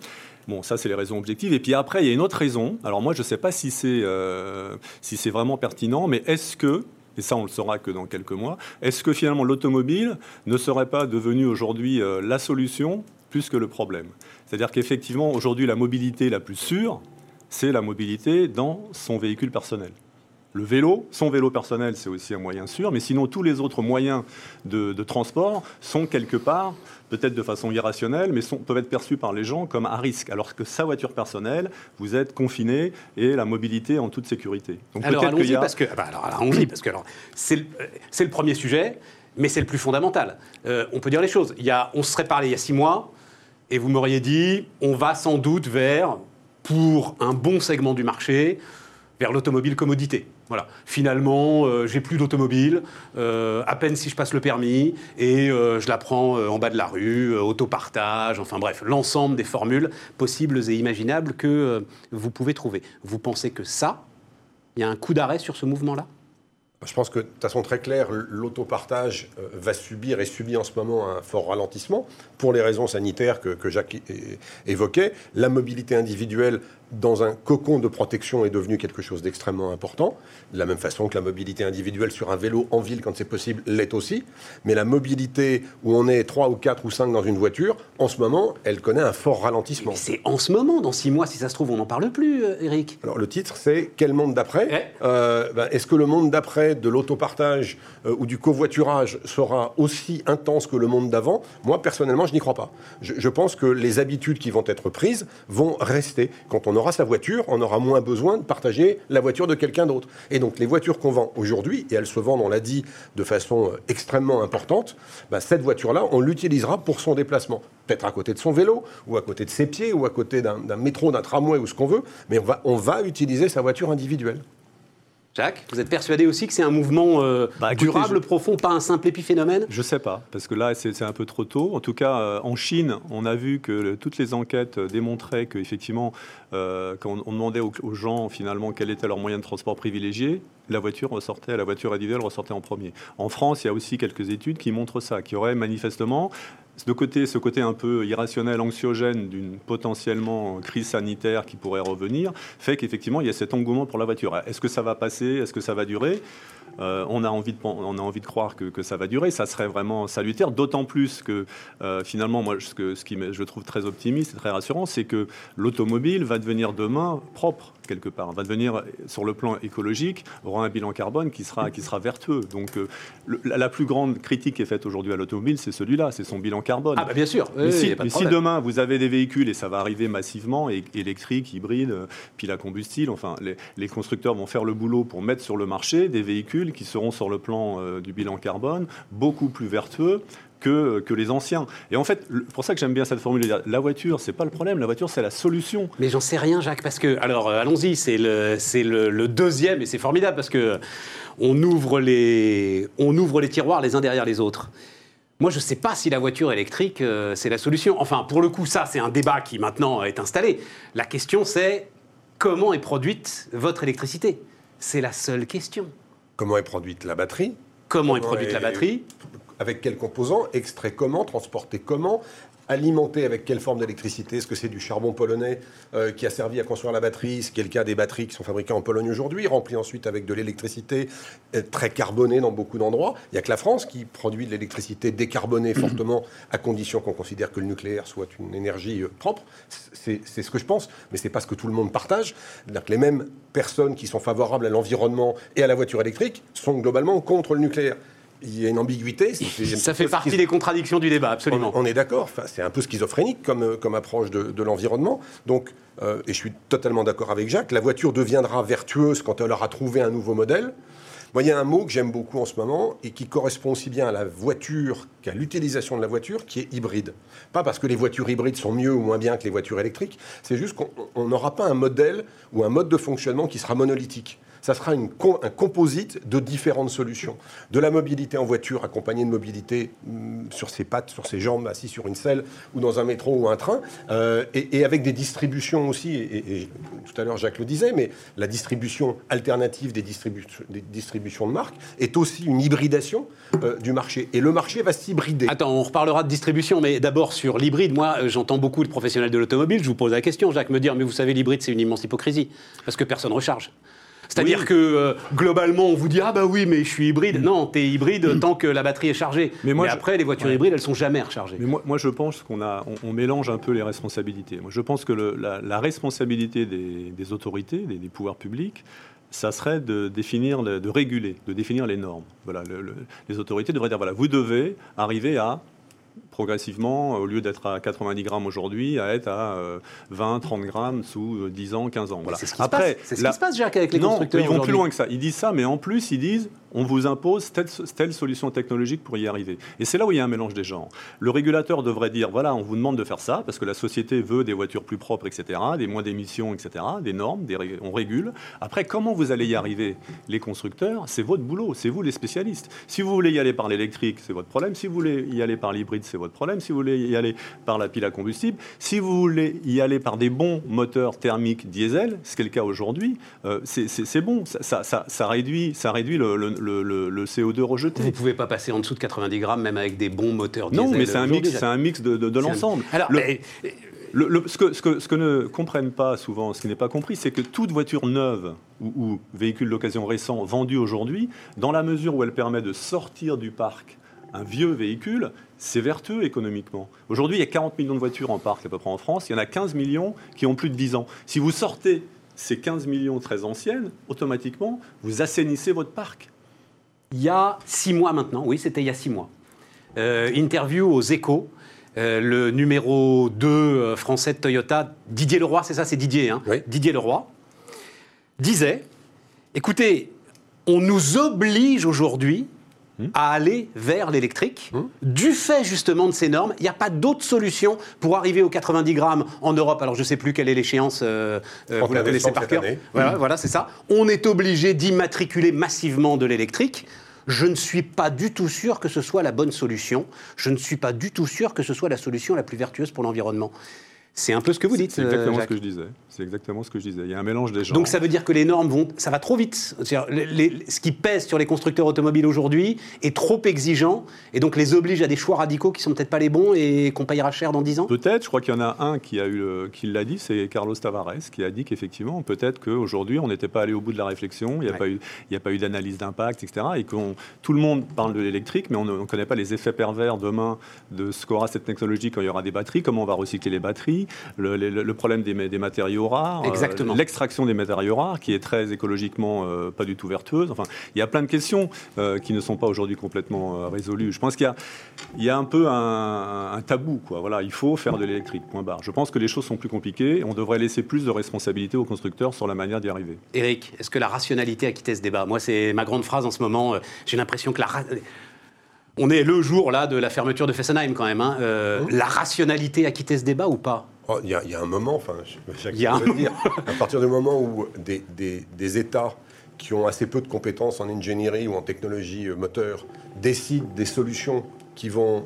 Bon, ça, c'est les raisons objectives. Et puis après, il y a une autre raison. Alors moi, je ne sais pas si c'est euh, si c'est vraiment pertinent, mais est-ce que, et ça on le saura que dans quelques mois, est-ce que finalement l'automobile ne serait pas devenue aujourd'hui euh, la solution plus que le problème C'est-à-dire qu'effectivement, aujourd'hui, la mobilité la plus sûre, c'est la mobilité dans son véhicule personnel. Le vélo, son vélo personnel, c'est aussi un moyen sûr, mais sinon tous les autres moyens de, de transport sont quelque part, peut-être de façon irrationnelle, mais sont- peuvent être perçus par les gens comme à risque, alors que sa voiture personnelle, vous êtes confiné et la mobilité en toute sécurité. Donc Alors peut-être qu'il allons-y a- parce que ah bah, alors, alors, allons-y parce que alors, c'est le, c'est le premier sujet, mais c'est le plus fondamental. Euh, on peut dire les choses. Il y a, on se serait parlé il y a six mois et vous m'auriez dit on va sans doute vers pour un bon segment du marché vers l'automobile commodité. Voilà. Finalement, euh, j'ai plus d'automobile, euh, à peine si je passe le permis, et euh, je la prends euh, en bas de la rue, autopartage, enfin bref, l'ensemble des formules possibles et imaginables que vous pouvez trouver. Vous pensez que ça, il y a un coup d'arrêt sur ce mouvement-là? Je pense que, de façon très claire, l'autopartage euh, va subir et subit en ce moment un fort ralentissement pour les raisons sanitaires que, que Jacques évoquait. La mobilité individuelle dans un cocon de protection est devenue quelque chose d'extrêmement important, de la même façon que la mobilité individuelle sur un vélo en ville, quand c'est possible, l'est aussi. Mais la mobilité où on est trois ou quatre ou cinq dans une voiture, en ce moment, elle connaît un fort ralentissement. C'est en ce moment, dans six mois, si ça se trouve, on n'en parle plus, euh, Eric. Alors le titre, c'est Quel monde d'après Ouais. Euh, ben, Est-ce que le monde d'après de l'autopartage euh, ou du covoiturage sera aussi intense que le monde d'avant? Moi, personnellement, je n'y crois pas. Je, je pense que les habitudes qui vont être prises vont rester. Quand on aura sa voiture, on aura moins besoin de partager la voiture de quelqu'un d'autre. Et donc les voitures qu'on vend aujourd'hui, et elles se vendent, on l'a dit, de façon euh, extrêmement importante, ben, cette voiture-là, on l'utilisera pour son déplacement. Peut-être à côté de son vélo, ou à côté de ses pieds, ou à côté d'un métro, d'un tramway, ou ce qu'on veut, mais on on va utiliser sa voiture individuelle. Jacques, vous êtes persuadé aussi que c'est un mouvement euh, Bah, écoutez, durable, je- profond, pas un simple épiphénomène? Je sais pas, parce que là, c'est un peu trop tôt. En tout cas, euh, en Chine, on a vu que le- toutes les enquêtes euh, démontraient qu'effectivement, euh, quand on, on demandait aux, aux gens finalement quel était leur moyen de transport privilégié, la voiture ressortait, la voiture individuelle ressortait en premier. En France, il y a aussi quelques études qui montrent ça, qui auraient manifestement de côté, ce côté un peu irrationnel, anxiogène d'une potentiellement crise sanitaire qui pourrait revenir, fait qu'effectivement, il y a cet engouement pour la voiture. Est-ce que ça va passer? Est-ce que ça va durer? Euh, on, a envie de, on a envie de croire que, que ça va durer. Ça serait vraiment salutaire, d'autant plus que euh, finalement, moi, ce, que, ce qui je trouve très optimiste et très rassurant, c'est que l'automobile va devenir demain propre quelque part, va devenir sur le plan écologique, aura un bilan carbone qui sera, qui sera vertueux. Donc euh, la plus grande critique qui est faite aujourd'hui à l'automobile, c'est celui-là, c'est son bilan carbone. Ah bah bien sûr. Mais, si, de demain vous avez des véhicules et ça va arriver massivement, électriques, hybrides, euh, piles à combustible, enfin les, les constructeurs vont faire le boulot pour mettre sur le marché des véhicules qui seront sur le plan euh, du bilan carbone beaucoup plus vertueux. Que, que les anciens. Et en fait, pour ça que j'aime bien cette formule, la voiture, c'est pas le problème, la voiture, c'est la solution. Mais j'en sais rien, Jacques, parce que alors euh, allons-y, c'est le c'est le, le deuxième et c'est formidable parce que on ouvre les on ouvre les tiroirs les uns derrière les autres. Moi, je ne sais pas si la voiture électrique euh, c'est la solution. Enfin, pour le coup, ça c'est un débat qui maintenant est installé. La question c'est comment est produite votre électricité? C'est la seule question. Comment est produite la batterie? Comment est produite la batterie? Avec quels composants Extrait comment? Transporté comment? Alimenté avec quelle forme d'électricité? Est-ce que c'est du charbon polonais euh, qui a servi à construire la batterie? Ce qui est le cas des batteries qui sont fabriquées en Pologne aujourd'hui, remplies ensuite avec de l'électricité euh, très carbonée dans beaucoup d'endroits? Il n'y a que la France qui produit de l'électricité décarbonée fortement, à condition qu'on considère que le nucléaire soit une énergie euh, propre. C'est ce que je pense, mais c'est pas ce que tout le monde partage. Les mêmes personnes qui sont favorables à l'environnement et à la voiture électrique sont globalement contre le nucléaire. Il y a une ambiguïté. Ça fait partie des contradictions du débat, absolument. on, on est d'accord. Enfin, c'est un peu schizophrénique comme, euh, comme approche de, de l'environnement. Donc, euh, et je suis totalement d'accord avec Jacques, la voiture deviendra vertueuse quand elle aura trouvé un nouveau modèle. Moi, il y a un mot que j'aime beaucoup en ce moment et qui correspond aussi bien à la voiture qu'à l'utilisation de la voiture, qui est hybride. Pas parce que les voitures hybrides sont mieux ou moins bien que les voitures électriques, c'est juste qu'on on n'aura pas un modèle ou un mode de fonctionnement qui sera monolithique. Ça sera un composite de différentes solutions. De la mobilité en voiture accompagnée de mobilité hum, sur ses pattes, sur ses jambes, assis sur une selle ou dans un métro ou un train, euh, et, avec des distributions aussi, et, tout à l'heure Jacques le disait, mais la distribution alternative des distributions de marques est aussi une hybridation euh, du marché. Et le marché va s'hybrider. Attends, on reparlera de distribution, mais d'abord sur l'hybride. Moi, euh, j'entends beaucoup de professionnels de l'automobile. Je vous pose la question, Jacques, me dire, mais vous savez, l'hybride, c'est une immense hypocrisie, parce que personne recharge. C'est-à-dire Oui. que euh, globalement, on vous dit ah bah oui, mais je suis hybride. Non, t'es hybride tant que la batterie est chargée. Mais, Mais moi, je- après, les voitures Ouais. hybrides, elles sont jamais rechargées. Mais moi, moi, je pense qu'on a, on, on mélange un peu les responsabilités. Moi, je pense que le- la, la responsabilité des, des autorités, des, des pouvoirs publics, ça serait de définir, de réguler, de définir les normes. Voilà, le- le- les autorités devraient dire voilà, vous devez arriver à progressivement, au lieu d'être à 90 grammes aujourd'hui, à être à 20, 30 grammes sous 10 ans, 15 ans. Voilà. C'est ce qui Après, se passe, ce qui se passe, Jacques, avec les non, constructeurs. Ils vont plus loin que ça. Ils disent ça, mais en plus, ils disent on vous impose telle, telle, solution technologique pour y arriver. Et c'est là où il y a un mélange des genres. Le régulateur devrait dire, voilà, on vous demande de faire ça, parce que la société veut des voitures plus propres, etc., des moins d'émissions, etc., des normes, des, on régule. Après, comment vous allez y arriver Les constructeurs, c'est votre boulot, c'est vous les spécialistes. Si vous voulez y aller par l'électrique, c'est votre problème. Si vous voulez y aller par l'hybride, c'est votre problème. Si vous voulez y aller par la pile à combustible, si vous voulez y aller par des bons moteurs thermiques diesel, ce qui est le cas aujourd'hui, euh, c'est bon. Ça, ça, ça, réduit, ça réduit le, le, le, le CO2 rejeté. Vous ne pouvez pas passer en dessous de 90 grammes, même avec des bons moteurs diesel. Non, mais c'est un mix, un mix de, de, l'ensemble. Alors, ce, que, ce, que, ce, que, ne comprennent pas souvent, ce qui n'est pas compris, c'est que toute voiture neuve ou, ou véhicule d'occasion récent vendu aujourd'hui, dans la mesure où elle permet de sortir du parc un vieux véhicule, c'est vertueux économiquement. Aujourd'hui, il y a 40 millions de voitures en parc à peu près en France, il y en a 15 millions qui ont plus de 10 ans. Si vous sortez ces 15 millions très anciennes, automatiquement, vous assainissez votre parc il y a six mois maintenant, oui, c'était il y a six mois. Euh, interview aux échos, euh, le numéro 2 euh, français de Toyota, Didier Leroy, c'est ça, c'est Didier, hein Didier Leroy, disait, écoutez, on nous oblige aujourd'hui. À aller vers l'électrique, hmm. du fait justement de ces normes. Il n'y a pas d'autre solution pour arriver aux 90 grammes en Europe. Alors je ne sais plus quelle est l'échéance, euh, euh, vous la connaissez par cœur. Voilà, voilà c'est ça. On est obligé d'immatriculer massivement de l'électrique. Je ne suis pas du tout sûr que ce soit la bonne solution. Je ne suis pas du tout sûr que ce soit la solution la plus vertueuse pour l'environnement. C'est un peu ce que vous dites. C'est exactement euh, ce que je disais. C'est exactement ce que je disais. Il y a un mélange des gens. Donc ça veut dire que les normes vont, ça va trop vite. ce qui pèse sur les constructeurs automobiles aujourd'hui est trop exigeant et donc les oblige à des choix radicaux qui sont peut-être pas les bons et qu'on payera cher dans 10 ans. Peut-être. Je crois qu'il y en a un qui a eu, qui l'a dit, c'est Carlos Tavares qui a dit qu'effectivement peut-être qu'aujourd'hui on n'était pas allé au bout de la réflexion. Il n'y a, pas eu, il a pas eu d'analyse d'impact, etc. Et que tout le monde parle de l'électrique, mais on ne connaît pas les effets pervers demain de ce qu'aura cette technologie quand il y aura des batteries, comment on va recycler les batteries le, problème des, matériaux rares, euh, l'extraction des matériaux rares, qui est très écologiquement euh, pas du tout vertueuse. Enfin, il y a plein de questions euh, qui ne sont pas aujourd'hui complètement résolues. Je pense qu'il y, a, un peu un, tabou. Quoi. Voilà, il faut faire de l'électrique, point barre. Je pense que les choses sont plus compliquées. On devrait laisser plus de responsabilité aux constructeurs sur la manière d'y arriver. Eric, est-ce que la rationalité a quitté ce débat? Moi, c'est ma grande phrase en ce moment. J'ai l'impression que la on est le jour là de la fermeture de Fessenheim quand même. Hein. Mmh. La rationalité a quitté ce débat ou pas? Il y, a un moment, enfin, il y a un dire, à partir du moment où des, des, États qui ont assez peu de compétences en ingénierie ou en technologie euh, moteur décident des solutions qui vont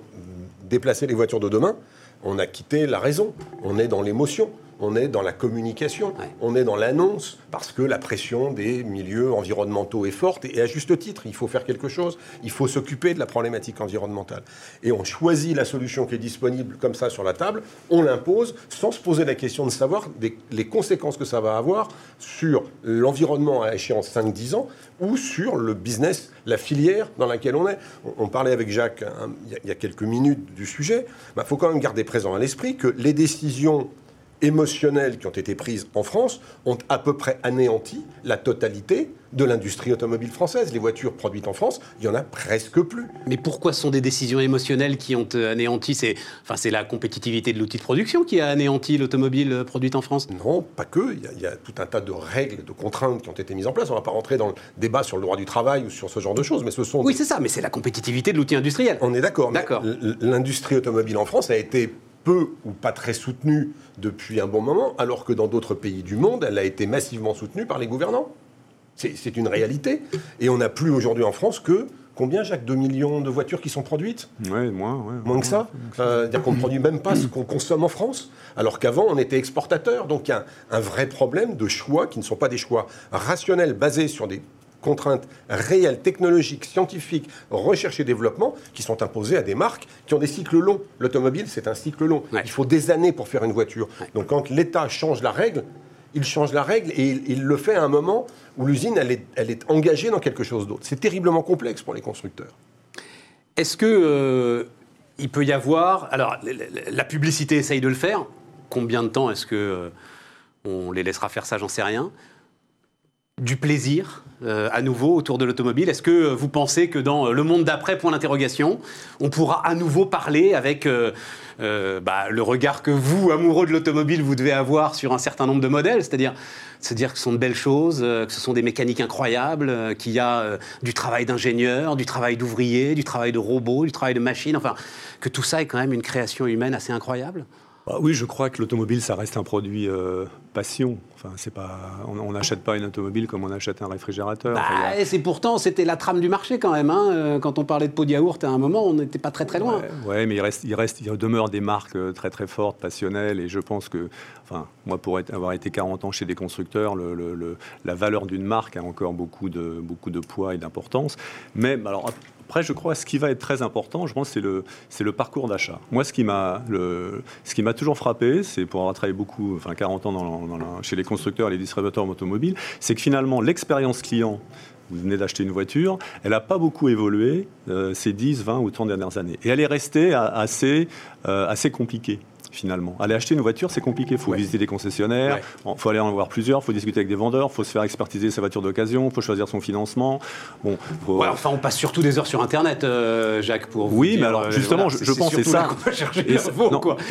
déplacer les voitures de demain, on a quitté la raison. On est dans l'émotion on est dans la communication, on est dans l'annonce, parce que la pression des milieux environnementaux est forte, et à juste titre, il faut faire quelque chose, il faut s'occuper de la problématique environnementale. Et on choisit la solution qui est disponible comme ça sur la table, on l'impose, sans se poser la question de savoir les conséquences que ça va avoir sur l'environnement à échéance 5-10 ans, ou sur le business, la filière dans laquelle on est. On, parlait avec Jacques hein, il y, a quelques minutes du sujet, il bah, faut quand même garder présent à l'esprit que les décisions émotionnelles qui ont été prises en France ont à peu près anéanti la totalité de l'industrie automobile française. Les voitures produites en France, il y en a presque plus. Mais pourquoi ce sont des décisions émotionnelles qui ont anéanti C'est enfin, la compétitivité de l'outil de production qui a anéanti l'automobile euh, produite en France? Non, pas que. Il y, a, tout un tas de règles, de contraintes qui ont été mises en place. On ne va pas rentrer dans le débat sur le droit du travail ou sur ce genre de choses, mais ce sont... Oui, c'est ça, mais c'est la compétitivité de l'outil industriel. On est d'accord. D'accord. L'industrie automobile en France a été peu ou pas très soutenue depuis un bon moment, alors que dans d'autres pays du monde, elle a été massivement soutenue par les gouvernants. C'est une réalité. Et on n'a plus aujourd'hui en France que combien, Jacques 2 millions de voitures qui sont produites? Oui, moins. moins que ça? Euh, dire qu'on ne produit même pas ce qu'on consomme en France, alors qu'avant, on était exportateur. Donc il y a un, vrai problème de choix qui ne sont pas des choix rationnels basés sur des contraintes réelles, technologiques, scientifiques, recherche et développement, qui sont imposées à des marques qui ont des cycles longs. L'automobile, c'est un cycle long. Il faut des années pour faire une voiture. Donc quand l'État change la règle, il change la règle et il, le fait à un moment où l'usine, elle est, elle engagée dans quelque chose d'autre. C'est terriblement complexe pour les constructeurs. Est-ce que euh, il peut y avoir... Alors, la publicité essaye de le faire. Combien de temps est-ce que... Euh, on les laissera faire ça, j'en sais rien. Du plaisir euh, à nouveau autour de l'automobile. Est-ce que vous pensez que dans le monde d'après, point d'interrogation, on pourra à nouveau parler avec euh, euh, bah, le regard que vous, amoureux de l'automobile, vous devez avoir sur un certain nombre de modèles? C'est-à-dire se dire que ce sont de belles choses, que ce sont des mécaniques incroyables, qu'il y a du travail d'ingénieur, du travail d'ouvrier, du travail de robot, du travail de machine, enfin, que tout ça est quand même une création humaine assez incroyable? Bah oui, je crois que l'automobile, ça reste un produit euh, passion. Enfin, c'est pas, on n'achète pas une automobile comme on achète un réfrigérateur. Bah, c'est pourtant, c'était la trame du marché quand même. Hein. Euh, quand on parlait de pot de yaourt à un moment, on n'était pas très très loin. Ouais, mais il reste, il reste, il demeure des marques euh, très très fortes, passionnelles, et je pense que, enfin, moi pour avoir été 40 ans chez des constructeurs, le, la valeur d'une marque a encore beaucoup de beaucoup de poids et d'importance. Mais alors après, je crois, ce qui va être très important, je pense, c'est le, c'est le parcours d'achat. Moi, ce qui m'a, le, ce qui m'a toujours frappé, c'est pour avoir travaillé beaucoup, enfin 40 ans chez les constructeurs et les distributeurs automobiles, c'est que finalement, l'expérience client vous venez d'acheter une voiture, elle n'a pas beaucoup évolué euh, ces 10, 20 ou 30 dernières années. Et elle est restée assez, euh, assez compliquée finalement. Aller acheter une voiture, c'est compliqué. Il faut visiter des concessionnaires, il faut aller en voir plusieurs, il faut discuter avec des vendeurs, il faut se faire expertiser sa voiture d'occasion, il faut choisir son financement. Bon, enfin, on passe surtout des heures sur Internet, euh, Jacques, pour vous Oui, mais alors, euh, justement, je, pense que c'est ça. Et,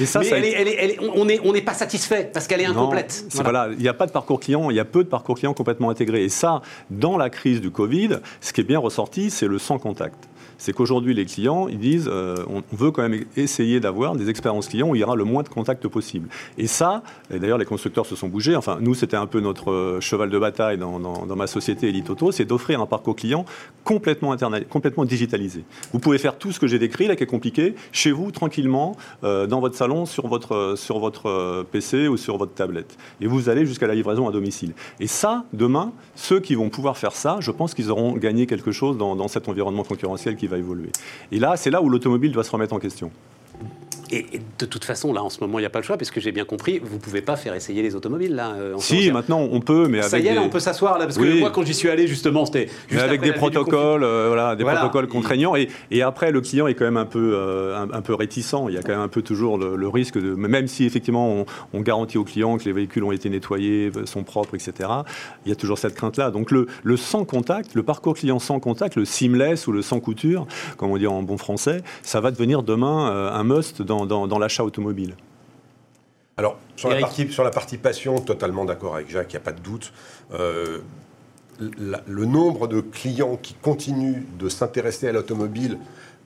ça, mais on n'est pas satisfait parce qu'elle est incomplète. voilà. il n'y a pas de parcours client, il y a peu de parcours client complètement intégré. Et ça, dans la crise du Covid, ce qui est bien ressorti, c'est le sans contact c'est qu'aujourd'hui, les clients, ils disent, euh, on veut quand même essayer d'avoir des expériences clients où il y aura le moins de contact possible. Et ça, et d'ailleurs, les constructeurs se sont bougés. Enfin, nous, c'était un peu notre euh, cheval de bataille dans, ma société Elite Auto, c'est d'offrir un parcours client complètement, complètement digitalisé. Vous pouvez faire tout ce que j'ai décrit, là, qui est compliqué, chez vous, tranquillement, euh, dans votre salon, sur votre, sur votre PC ou sur votre tablette. Et vous allez jusqu'à la livraison à domicile. Et ça, demain, ceux qui vont pouvoir faire ça, je pense qu'ils auront gagné quelque chose dans, dans cet environnement concurrentiel qui va Et là, c'est là où l'automobile doit se remettre en question. Et, de toute façon, là, en ce moment, il n'y a pas le choix, parce que j'ai bien compris, vous ne pouvez pas faire essayer les automobiles, là. Euh, si, maintenant, on peut, mais Ça y est, là, on peut s'asseoir, là, parce que moi, quand j'y suis allé, justement, c'était juste avec des protocoles, euh, voilà, des protocoles contraignants. Et, et, après, le client est quand même un peu, euh, un, peu réticent. Il y a quand même un peu toujours le, risque de, même si effectivement, on, garantit au client que les véhicules ont été nettoyés, sont propres, etc. Il y a toujours cette crainte-là. Donc, le, le sans contact, le parcours client sans contact, le seamless ou le sans couture, comme on dit en bon français, ça va devenir demain un must dans, dans, dans l'achat automobile mobile. Alors, sur la, partie, sur la, partie, passion, totalement d'accord avec Jacques, il n'y a pas de doute. Euh, le nombre de clients qui continuent de s'intéresser à l'automobile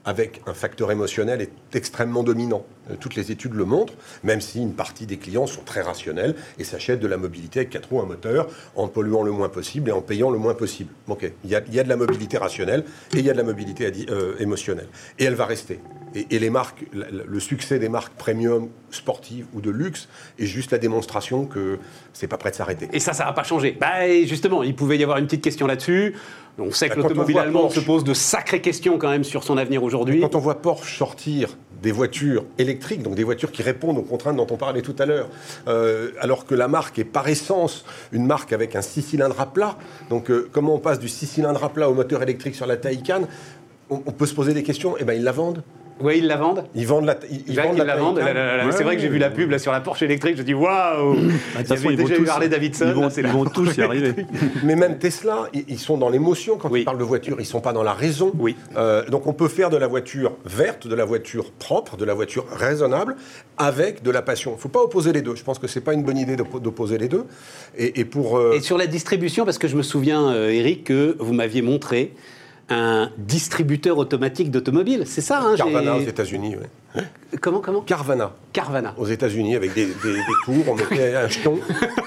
avec un facteur émotionnel est extrêmement dominant. Euh, toutes les études le montrent, même si une partie des clients sont très rationnels et s'achètent de la mobilité avec 4 roues, un moteur, en polluant le moins possible et en payant le moins possible. Ok, il y a, de la mobilité rationnelle et il y a de la mobilité euh, émotionnelle. Et elle va rester. Et, les marques, le succès des marques premium, sportives ou de luxe est juste la démonstration que c'est pas prêt de s'arrêter. Et ça, ça va pas changer. Bah, justement, il pouvait y avoir une petite question là-dessus. On sait que l'automobile allemande se pose de sacrées questions quand même sur son avenir aujourd'hui. Quand on voit Porsche sortir des voitures électriques, donc des voitures qui répondent aux contraintes dont on parlait tout à l'heure, euh, alors que la marque est par essence une marque avec un 6 cylindres à plat. Donc euh, comment on passe du 6 cylindres à plat au moteur électrique sur la Taycan? On, on, peut se poser des questions. Eh bien, ils la vendent. Oui, ils la vendent. Ils vendent la. Ils, vendent la, vendent. c'est vrai que j'ai vu la pub là sur la Porsche électrique. Je dis waouh. Toute façon, ils déjà eu Harley Davidson. Ils vont, ils vont tous y arriver. Mais même Tesla, ils sont dans l'émotion quand ils parlent de voiture. Ils sont pas dans la raison. Oui. Euh, donc on peut faire de la voiture verte, de la voiture propre, de la voiture raisonnable, avec de la passion. Il faut pas opposer les deux. Je pense que c'est pas une bonne idée d'opposer les deux. Et, pour. Euh, et sur la distribution, parce que je me souviens, euh, Eric, que vous m'aviez montré un distributeur automatique d'automobiles. C'est ça, hein Carvana aux États-Unis, oui. Comment, comment Carvana. Carvana. Aux États-Unis, avec des, des, tours, on mettait un jeton,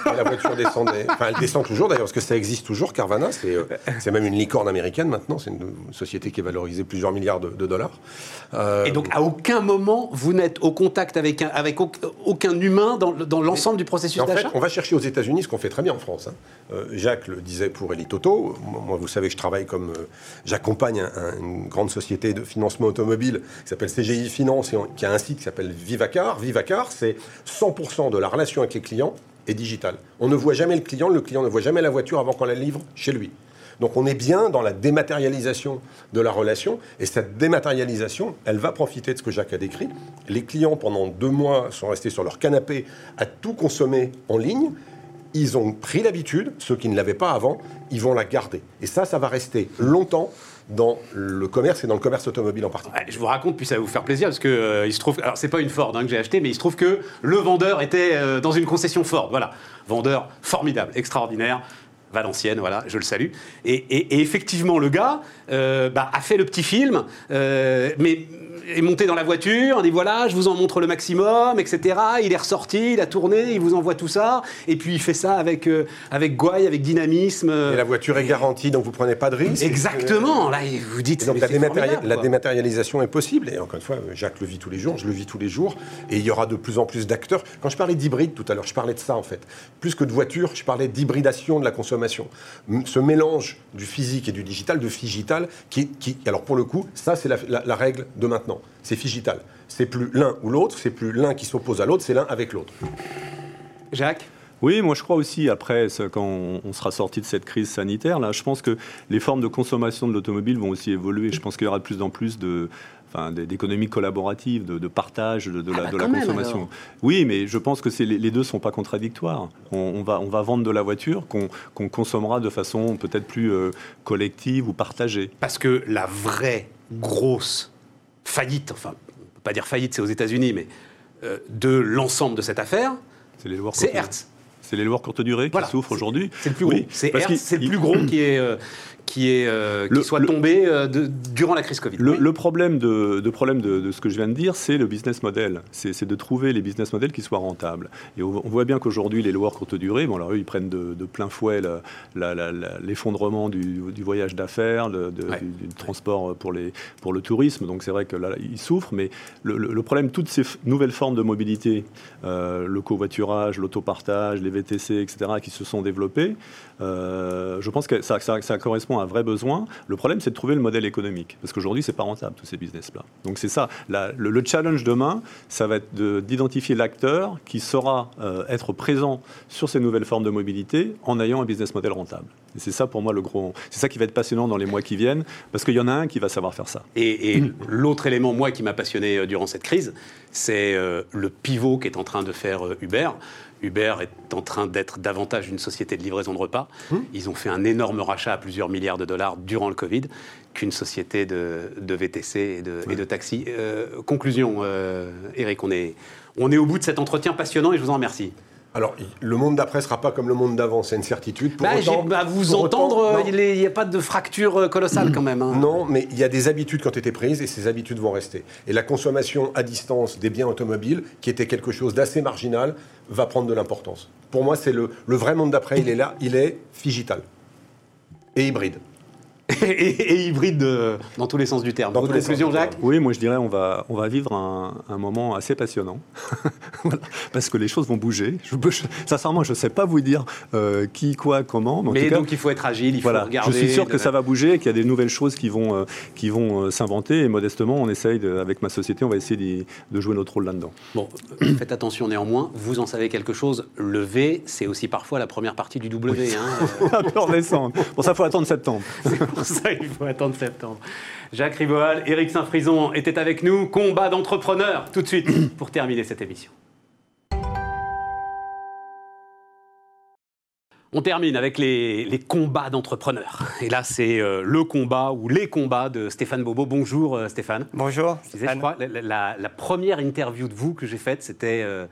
et la voiture descendait. Enfin, elle descend toujours d'ailleurs, parce que ça existe toujours, Carvana. C'est euh, même une licorne américaine maintenant. C'est une, société qui est valorisée plusieurs milliards de, dollars. Euh, et donc, à aucun moment, vous n'êtes au contact avec, un, avec aucun humain dans, dans l'ensemble du processus d'achat En fait, on va chercher aux États-Unis ce qu'on fait très bien en France. Hein. Euh, Jacques le disait pour Elite Auto. Moi, vous savez que je travaille comme. J'accompagne une grande société de financement automobile qui s'appelle CGI Finance, et qui a un site qui s'appelle Vivacar. Vivacar, c'est 100% de la relation avec les clients est digital. On ne voit jamais le client, le client ne voit jamais la voiture avant qu'on la livre chez lui. Donc on est bien dans la dématérialisation de la relation, et cette dématérialisation, elle va profiter de ce que Jacques a décrit. Les clients, pendant deux mois, sont restés sur leur canapé à tout consommer en ligne. ils ont pris l'habitude, ceux qui ne l'avaient pas avant, ils vont la garder. Et ça, ça va rester longtemps dans le commerce et dans le commerce automobile en particulier. Ouais, je vous raconte, puis ça va vous faire plaisir, parce que euh, il se trouve, alors c'est pas une Ford hein, que j'ai acheté, mais il se trouve que le vendeur était euh, dans une concession Ford. Voilà, vendeur formidable, extraordinaire. Valenciennes, voilà, je le salue. Et, effectivement, le gars euh, bah, a fait le petit film, mais est monté dans la voiture, on dit voilà, je vous en montre le maximum, etc. Il est ressorti, il a tourné, il vous envoie tout ça, et puis il fait ça avec, euh, avec gouaille, avec dynamisme. Et la voiture est garantie, donc vous prenez pas de risque. Exactement, là, vous dites Et donc la, dématérialisation est possible. Et encore une fois, Jacques le vit tous les jours, je le vis tous les jours. Et il y aura de plus en plus d'acteurs. Quand je parlais d'hybride tout à l'heure, je parlais de ça en fait. Plus que de voiture, je parlais d'hybridation de la consommation. Ce mélange du physique et du digital, de figital, qui, qui alors pour le coup, ça c'est la, la- la règle de maintenant. C'est figital. C'est plus l'un ou l'autre, c'est plus l'un qui s'oppose à l'autre, c'est l'un avec l'autre. Jacques? Oui, moi je crois aussi, après, quand on, sera sorti de cette crise sanitaire, là, je pense que les formes de consommation de l'automobile vont aussi évoluer. Je pense qu'il y aura de plus en plus de, enfin, d- d'économies collaboratives, de, de partage de, de Ah la, bah de la quand même, consommation. oui, mais je pense que c'est, les, les deux ne sont pas contradictoires. On, on va, on va vendre de la voiture qu'on, qu'on consommera de façon peut-être plus euh, collective ou partagée. Parce que la vraie grosse faillite, enfin, on peut pas dire faillite, c'est aux États-Unis, mais euh, de l'ensemble de cette affaire, C'est Hertz. C'est les loueurs courte durée Voilà. qui souffrent aujourd'hui. C'est le plus gros. Oui, c'est le plus gros qui est, euh, qui est, euh, qui Le- soit tombé euh, de- durant la crise Covid. Le, Oui. le problème, de, de problème de, de ce que je viens de dire, c'est le business model. C'est de trouver les business models qui soient rentables. Et on, on voit bien qu'aujourd'hui, les loueurs courte durée, bon, alors eux, ils prennent de, plein fouet l'effondrement du, du voyage d'affaires, Ouais. du, du transport pour, les, pour le tourisme. Donc c'est vrai que là, ils souffrent. Mais le, problème, toutes ces nouvelles formes de mobilité, euh, le covoiturage, l'autopartage, les VTC, etc., qui se sont développées, euh, je pense que ça, ça- ça correspond à un vrai besoin. Le problème, c'est de trouver le modèle économique. Parce qu'aujourd'hui, c'est pas rentable, tous ces business-là. Donc, c'est ça. Le, le challenge demain, ça va être de- d'identifier l'acteur qui saura euh, être présent sur ces nouvelles formes de mobilité en ayant un business model rentable. C'est ça, pour moi, le gros. C'est ça qui va être passionnant dans les mois qui viennent, parce qu'il y en a un qui va savoir faire ça. Et, l'autre élément, moi, qui m'a passionné euh, durant cette crise, c'est euh, le pivot qu'est en train de faire Uber. Uber est en train d'être davantage une société de livraison de repas. Ils ont fait un énorme rachat à plusieurs milliards de dollars durant le Covid qu'une société de, de VTC et de, et de taxi. Euh, conclusion, euh, Eric, on est, on est au bout de cet entretien passionnant et je vous en remercie. Alors, le monde d'après sera pas comme le monde d'avant, c'est une certitude. Pour Bah, autant- bah, vous pour entendre, euh, il n'y a pas de fracture euh, colossale quand même. hein. Non, mais il y a des habitudes qui ont été prises et ces habitudes vont rester. Et la consommation à distance des biens automobiles, qui était quelque chose d'assez marginal, va prendre de l'importance. Pour moi, c'est le, le vrai monde d'après, il est là, il est figital et hybride. Et, et hybride euh, dans tous les sens du terme. Dans Votre tous les conclusion, Jacques. Oui, moi je dirais on va, on va vivre un, un moment assez passionnant, Voilà. parce que les choses vont bouger. Je, je- sincèrement, je ne sais pas vous dire euh, qui, quoi, comment. mais en Mais tout cas, donc il faut être agile, il faut voilà, regarder. je suis sûr de- que ça va bouger, qu'il y a des nouvelles choses qui vont, euh, qui vont euh, s'inventer. Et modestement, on essaye, de- avec ma société, on va essayer de jouer notre rôle là-dedans. Bon, faites attention néanmoins, vous en savez quelque chose. Le V, c'est aussi parfois la première partie du W. Hein. un peu. Pour ça, il faut attendre septembre. Pour ça qu'il faut attendre septembre. Jacques Riboal, Éric Saint-Frison étaient avec nous. Combat d'entrepreneurs, tout de suite, pour terminer cette émission. On termine avec les, les combats d'entrepreneurs. Et là, c'est euh, le combat ou les combats de Stéphane Bobo. Bonjour euh, Stéphane. Bonjour. Je disais, je crois, la, la- la première interview de vous que j'ai faite, c'était euh,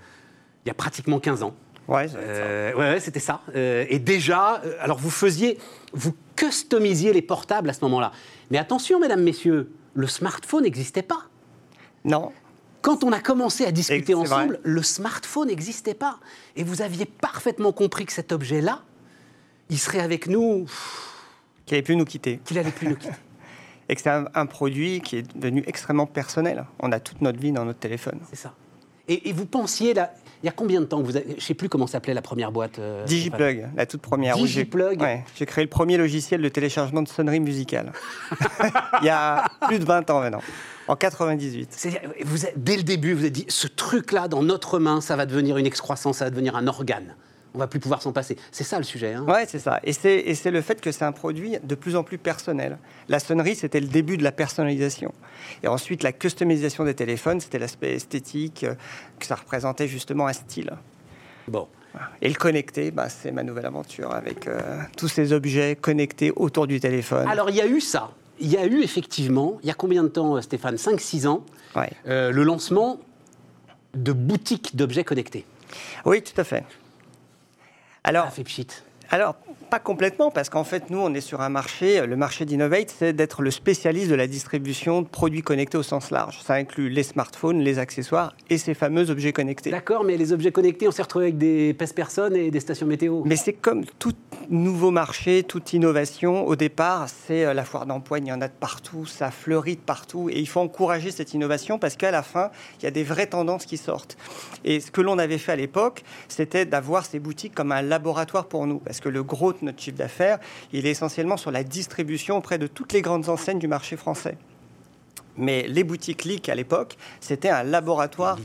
il y a pratiquement 15 ans. Ouais. Euh, ouais, ouais, c'était ça. Euh, et déjà, euh, alors vous faisiez, vous customisiez les portables à ce moment-là. Mais attention, mesdames, messieurs, le smartphone n'existait pas. Non, Quand on a commencé à discuter ensemble, vrai. le smartphone n'existait pas. Et vous aviez parfaitement compris que cet objet-là, il serait avec nous, qui avait pu nous quitter. qu'il allait plus nous quitter. Et que c'est un, un produit qui est devenu extrêmement personnel. On a toute notre vie dans notre téléphone. C'est ça. Et, et vous pensiez, là, il y a combien de temps que vous avez, Je ne sais plus comment s'appelait la première boîte. euh. Digiplug, la toute première. Digiplug. Ouais, J'ai créé le premier logiciel de téléchargement de sonnerie musicale. Il y a plus de 20 ans maintenant. En 98. C'est-à-dire, vous êtes- dès le début, vous avez dit ce truc-là dans notre main, ça va devenir une excroissance, ça va devenir un organe. On va plus pouvoir s'en passer. C'est ça le sujet. Hein Ouais, c'est ça. Et c'est, le fait que c'est un produit de plus en plus personnel. La sonnerie, c'était le début de la personnalisation. Et ensuite, la customisation des téléphones, c'était l'aspect esthétique, euh, que ça représentait justement un style. Bon. Et le connecté, bah, c'est ma nouvelle aventure avec euh, tous ces objets connectés autour du téléphone. Alors, il y a eu ça. Il y a eu effectivement, il y a combien de temps, Stéphane? 5-6 ans, Ouais. euh, le lancement de boutiques d'objets connectés. Oui, tout à fait. Alors, Ça fait pchit. Alors, pas complètement, parce qu'en fait, nous, on est sur un marché. Le marché d'Innovate, c'est d'être le spécialiste de la distribution de produits connectés au sens large. Ça inclut les smartphones, les accessoires et ces fameux objets connectés. D'accord, mais les objets connectés, on s'est retrouvé avec des pèse-personnes et des stations météo. Mais c'est comme tout nouveau marché, toute innovation. Au départ, c'est euh, la foire d'empoigne, il y en a de partout, ça fleurit de partout. Et il faut encourager cette innovation parce qu'à la fin, il y a des vraies tendances qui sortent. Et ce que l'on avait fait à l'époque, c'était d'avoir ces boutiques comme un laboratoire pour nous. Parce que le gros de notre chiffre d'affaires, il est essentiellement sur la distribution auprès de toutes les grandes enseignes du marché français. Mais les boutiques Leak à l'époque, c'était un laboratoire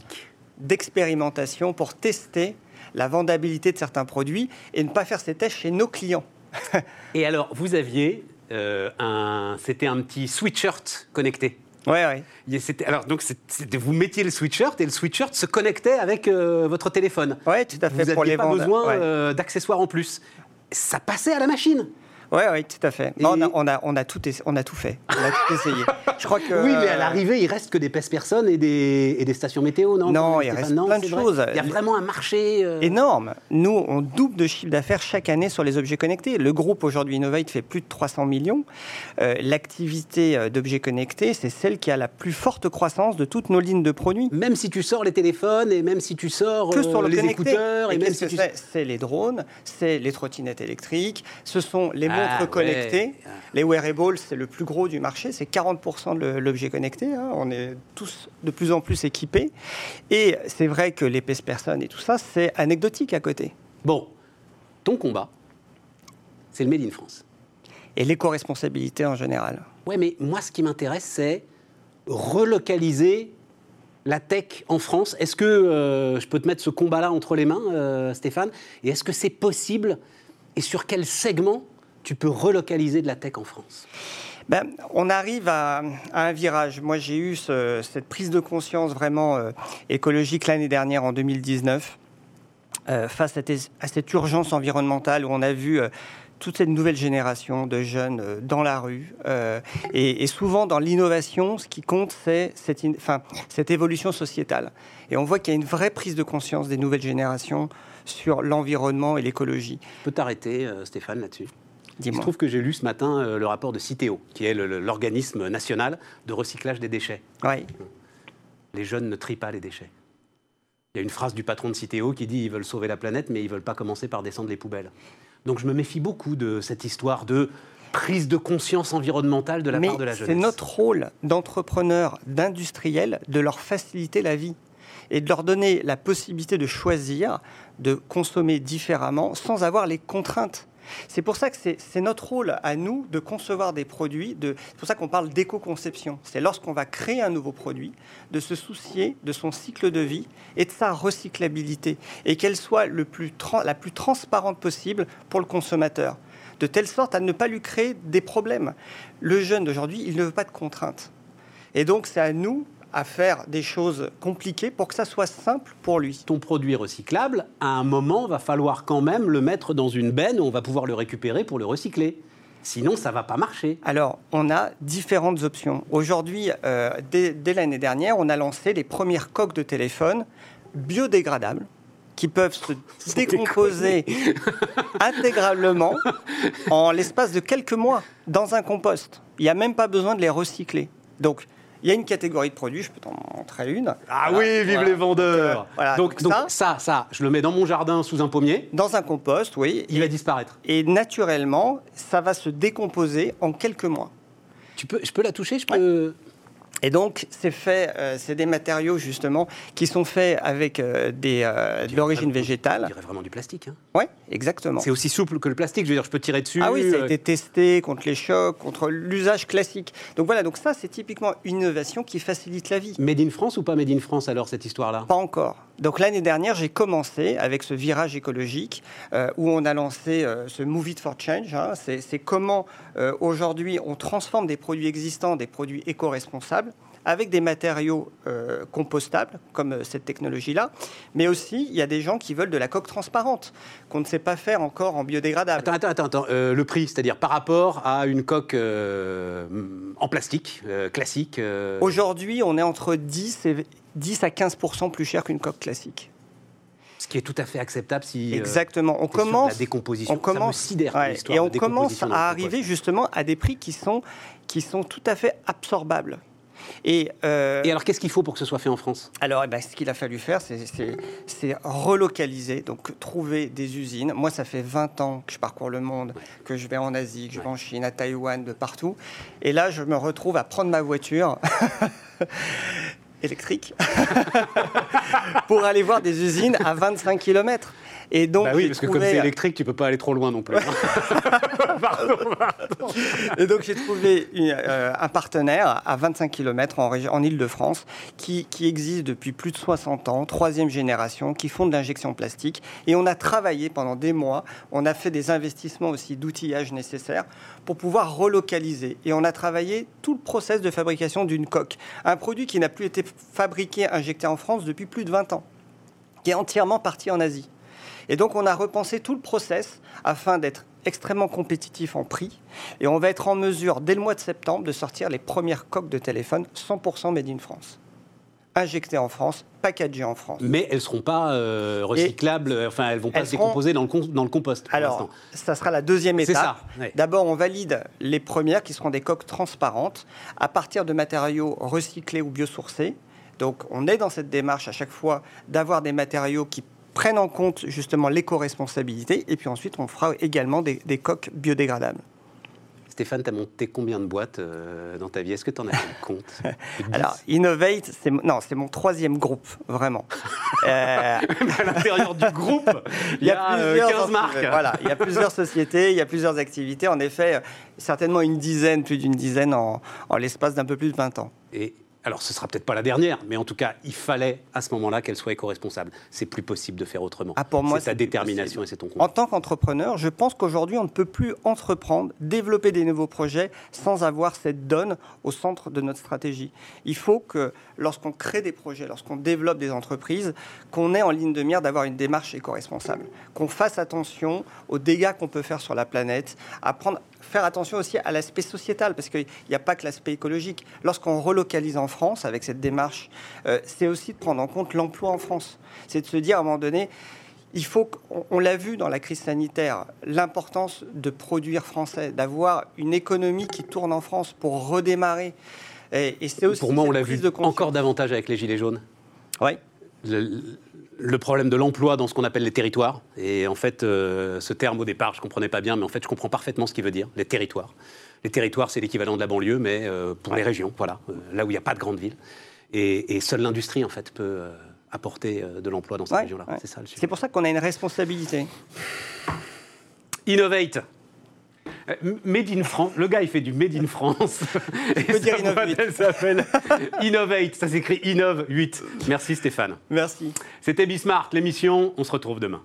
d'expérimentation pour tester la vendabilité de certains produits et ne pas faire ces tests chez nos clients. Et alors, vous aviez euh, un, c'était un petit sweatshirt connecté. Ouais, ouais. C'était- alors donc, c'était- vous mettiez le sweatshirt et le sweatshirt se connectait avec euh, votre téléphone. Ouais, tout à fait. Vous n'aviez pas vendre. besoin Ouais. euh, d'accessoires en plus. Ça passait à la machine. Ouais, ouais, tout à fait. Et- On, a, on, a, on, a tout, on a tout fait. On a tout essayé. Je crois que. Oui, mais à l'arrivée, il reste que des pèse-personnes et des, et des stations météo, non? Non, il reste Non, plein de vrai. choses. Il y a vraiment un marché. euh, Énorme. Nous, on double de chiffre d'affaires chaque année sur les objets connectés. Le groupe aujourd'hui Innovate fait plus de 300 millions. Euh, L'activité euh, d'objets connectés, c'est celle qui a la plus forte croissance de toutes nos lignes de produits. Même si tu sors les téléphones et même si tu sors que sur le les connecté. écouteurs et, Et même si tu c'est? C'est les drones, c'est les trottinettes électriques, ce sont les Ah, montres ouais. connectées. Les wearables, c'est le plus gros du marché, c'est 40% de l'objet connecté. hein. On est tous de plus en plus équipés. Et c'est vrai que les personnes et tout ça, c'est anecdotique à côté. Bon, ton combat, c'est le Made in France. Et l'éco-responsabilité en général. Ouais, mais moi, ce qui m'intéresse, c'est relocaliser la tech en France. Est-ce que euh, je peux te mettre ce combat-là entre les mains, euh, Stéphane? Et est-ce que c'est possible? Et sur quel segment tu peux relocaliser de la tech en France Ben, on arrive à, à un virage. Moi, j'ai eu ce- cette prise de conscience vraiment euh, écologique l'année dernière, en 2019, euh, face à, cette urgence environnementale où on a vu euh, toute cette nouvelle génération de jeunes euh, dans la rue. euh, et, et souvent, dans l'innovation, ce qui compte, c'est cette, in- enfin, cette évolution sociétale. Et on voit qu'il y a une vraie prise de conscience des nouvelles générations sur l'environnement et l'écologie. Je peux t'arrêter, euh, Stéphane, là-dessus? Il se trouve que j'ai lu ce matin euh, le rapport de Citeo, qui est l'organisme national de recyclage des déchets. Ouais. Les jeunes ne trient pas les déchets. Il y a une phrase du patron de Citeo qui dit ils veulent sauver la planète, mais ils veulent pas commencer par descendre les poubelles. Donc je me méfie beaucoup de cette histoire de prise de conscience environnementale de la Mais part de la jeunesse. c'est notre rôle d'entrepreneur, d'industriel, de leur faciliter la vie et de leur donner la possibilité de choisir, de consommer différemment sans avoir les contraintes. C'est pour ça que c'est notre rôle à nous de concevoir des produits. C'est pour ça qu'on parle d'éco-conception. C'est lorsqu'on va créer un nouveau produit, de se soucier de son cycle de vie et de sa recyclabilité et qu'elle soit la plus transparente possible pour le consommateur de telle sorte à ne pas lui créer des problèmes. Le jeune d'aujourd'hui, il ne veut pas de contraintes. Et donc, c'est à nous à faire des choses compliquées pour que ça soit simple pour lui. Ton produit recyclable, à un moment, va falloir quand même le mettre dans une benne où on va pouvoir le récupérer pour le recycler. Sinon, ça va pas marcher. Alors, on a différentes options. Aujourd'hui, euh, dès, dès l'année dernière, on a lancé les premières coques de téléphone biodégradables qui peuvent se décomposer intégralement en l'espace de quelques mois dans un compost. Il n'y a même pas besoin de les recycler. Donc, il y a une catégorie de produits, je peux t'en montrer une. Ah Voilà, oui, vive voilà. les vendeurs Donc, euh, voilà, donc, donc donc ça- ça, ça, je le mets dans mon jardin sous un pommier, Dans un compost, oui. il va disparaître. Et naturellement, ça va se décomposer en quelques mois. Tu peux, je peux la toucher je peux... Et donc, c'est fait, euh, c'est des matériaux justement qui sont faits avec euh, des, euh, de l'origine On végétale. dirait vraiment du plastique. hein. Oui, exactement. C'est aussi souple que le plastique, je veux dire, je peux tirer dessus. Ah oui, ça a euh, été testé contre les chocs, contre l'usage classique. Donc voilà, donc ça, c'est typiquement une innovation qui facilite la vie. Made in France ou pas Made in France alors, cette histoire-là? Pas encore. Donc l'année dernière, j'ai commencé avec ce virage écologique euh, où on a lancé euh, ce Move It for Change. hein. C'est comment euh, aujourd'hui on transforme des produits existants, des produits éco-responsables, avec des matériaux euh, compostables, comme euh, cette technologie-là. Mais aussi, il y a des gens qui veulent de la coque transparente, qu'on ne sait pas faire encore en biodégradable. Attends, attends, attends. Euh, le prix, c'est-à-dire par rapport à une coque euh, en plastique, classique. Aujourd'hui, on est entre 10, et 10 à 15% plus cher qu'une coque classique. ce qui est tout à fait acceptable si. Exactement. On commence, la décomposition. on commence, Ça me sidère, ouais, et on commence à arriver justement à des prix qui sont, qui sont tout à fait absorbables. Et, euh, Et alors, qu'est-ce qu'il faut pour que ce soit fait en France? Alors, eh ben, ce qu'il a fallu faire, c'est relocaliser, donc trouver des usines. Moi, ça fait 20 ans que je parcours le monde, que je vais en Asie, que je vais en Chine, à Taïwan, de partout. Et là, je me retrouve à prendre ma voiture électrique pour aller voir des usines à 25 km. Et donc, Bah oui, parce que comme c'est électrique, tu peux pas aller trop loin non plus. hein. Et donc j'ai trouvé une- euh, un partenaire à 25 km en, en Ile-de-France qui, qui existe depuis plus de 60 ans, troisième génération, qui font de l'injection plastique. Et on a travaillé pendant des mois, on a fait des investissements aussi d'outillage nécessaires pour pouvoir relocaliser. Et on a travaillé tout le process de fabrication d'une coque. Un produit qui n'a plus été fabriqué, injecté en France depuis plus de 20 ans, qui est entièrement parti en Asie. Et donc, on a repensé tout le process afin d'être extrêmement compétitif en prix. Et on va être en mesure, dès le mois de septembre, de sortir les premières coques de téléphone 100% made in France. Injectées en France, packagées en France. Mais elles seront pas euh, recyclables, enfin, elles vont pas se seront- décomposer dans le, con- dans le compost. pour Alors, ça sera la deuxième C'est étape. ouais. D'abord, on valide les premières qui seront des coques transparentes à partir de matériaux recyclés ou biosourcés. Donc, on est dans cette démarche à chaque fois d'avoir des matériaux qui prennent en compte justement l'éco-responsabilité. Et puis ensuite, on fera également des, des coques biodégradables. Stéphane, tu as monté combien de boîtes euh, dans ta vie? Est-ce que tu en as fait le compte? Alors, Innovate, c'est mon- non, c'est mon troisième groupe, vraiment. Euh, à l'intérieur du groupe, il y a, euh, plusieurs 15 entités. marques. Voilà, il y a plusieurs sociétés, il y a plusieurs activités. En effet, euh, certainement une dizaine, plus d'une dizaine en, en l'espace d'un peu plus de 20 ans. Et alors, ce sera peut-être pas la dernière, mais en tout cas, il fallait à ce moment-là qu'elle soit éco-responsable. C'est plus possible de faire autrement. Ah, pour moi, c'est ta détermination possible. et c'est ton En combat. tant qu'entrepreneur, je pense qu'aujourd'hui, on ne peut plus entreprendre, développer des nouveaux projets sans avoir cette donne au centre de notre stratégie. Il faut que lorsqu'on crée des projets, lorsqu'on développe des entreprises, qu'on ait en ligne de mire d'avoir une démarche éco-responsable, qu'on fasse attention aux dégâts qu'on peut faire sur la planète, à prendre, faire attention aussi à l'aspect sociétal, parce qu'il n'y a pas que l'aspect écologique. Lorsqu'on relocalise en France avec cette démarche, euh, c'est aussi de prendre en compte l'emploi en France. C'est de se dire à un moment donné, il faut, qu'on- on l'a vu dans la crise sanitaire, l'importance de produire français, d'avoir une économie qui tourne en France pour redémarrer. Et, et c'est aussi Pour moi, on l'a vu encore davantage avec les Gilets jaunes. Le, le problème de l'emploi dans ce qu'on appelle les territoires. Et en fait, euh, ce terme au départ, je ne comprenais pas bien, mais en fait, je comprends parfaitement ce qu'il veut dire, les territoires. Les territoires, c'est l'équivalent de la banlieue, mais euh, pour les régions, voilà, euh, là où il n'y a pas de grandes villes. Et, et seule l'industrie, en fait, peut euh, apporter de l'emploi dans ces Ouais, régions-là. ouais. C'est ça le sujet. C'est pour ça qu'on a une responsabilité. Innovate. Made in France. Le gars, il fait du Made in France. Peux dire Innovate. s'appelle Innovate. Ça s'écrit Innove 8. Merci Stéphane. Merci. C'était Bismarck, l'émission. On se retrouve demain.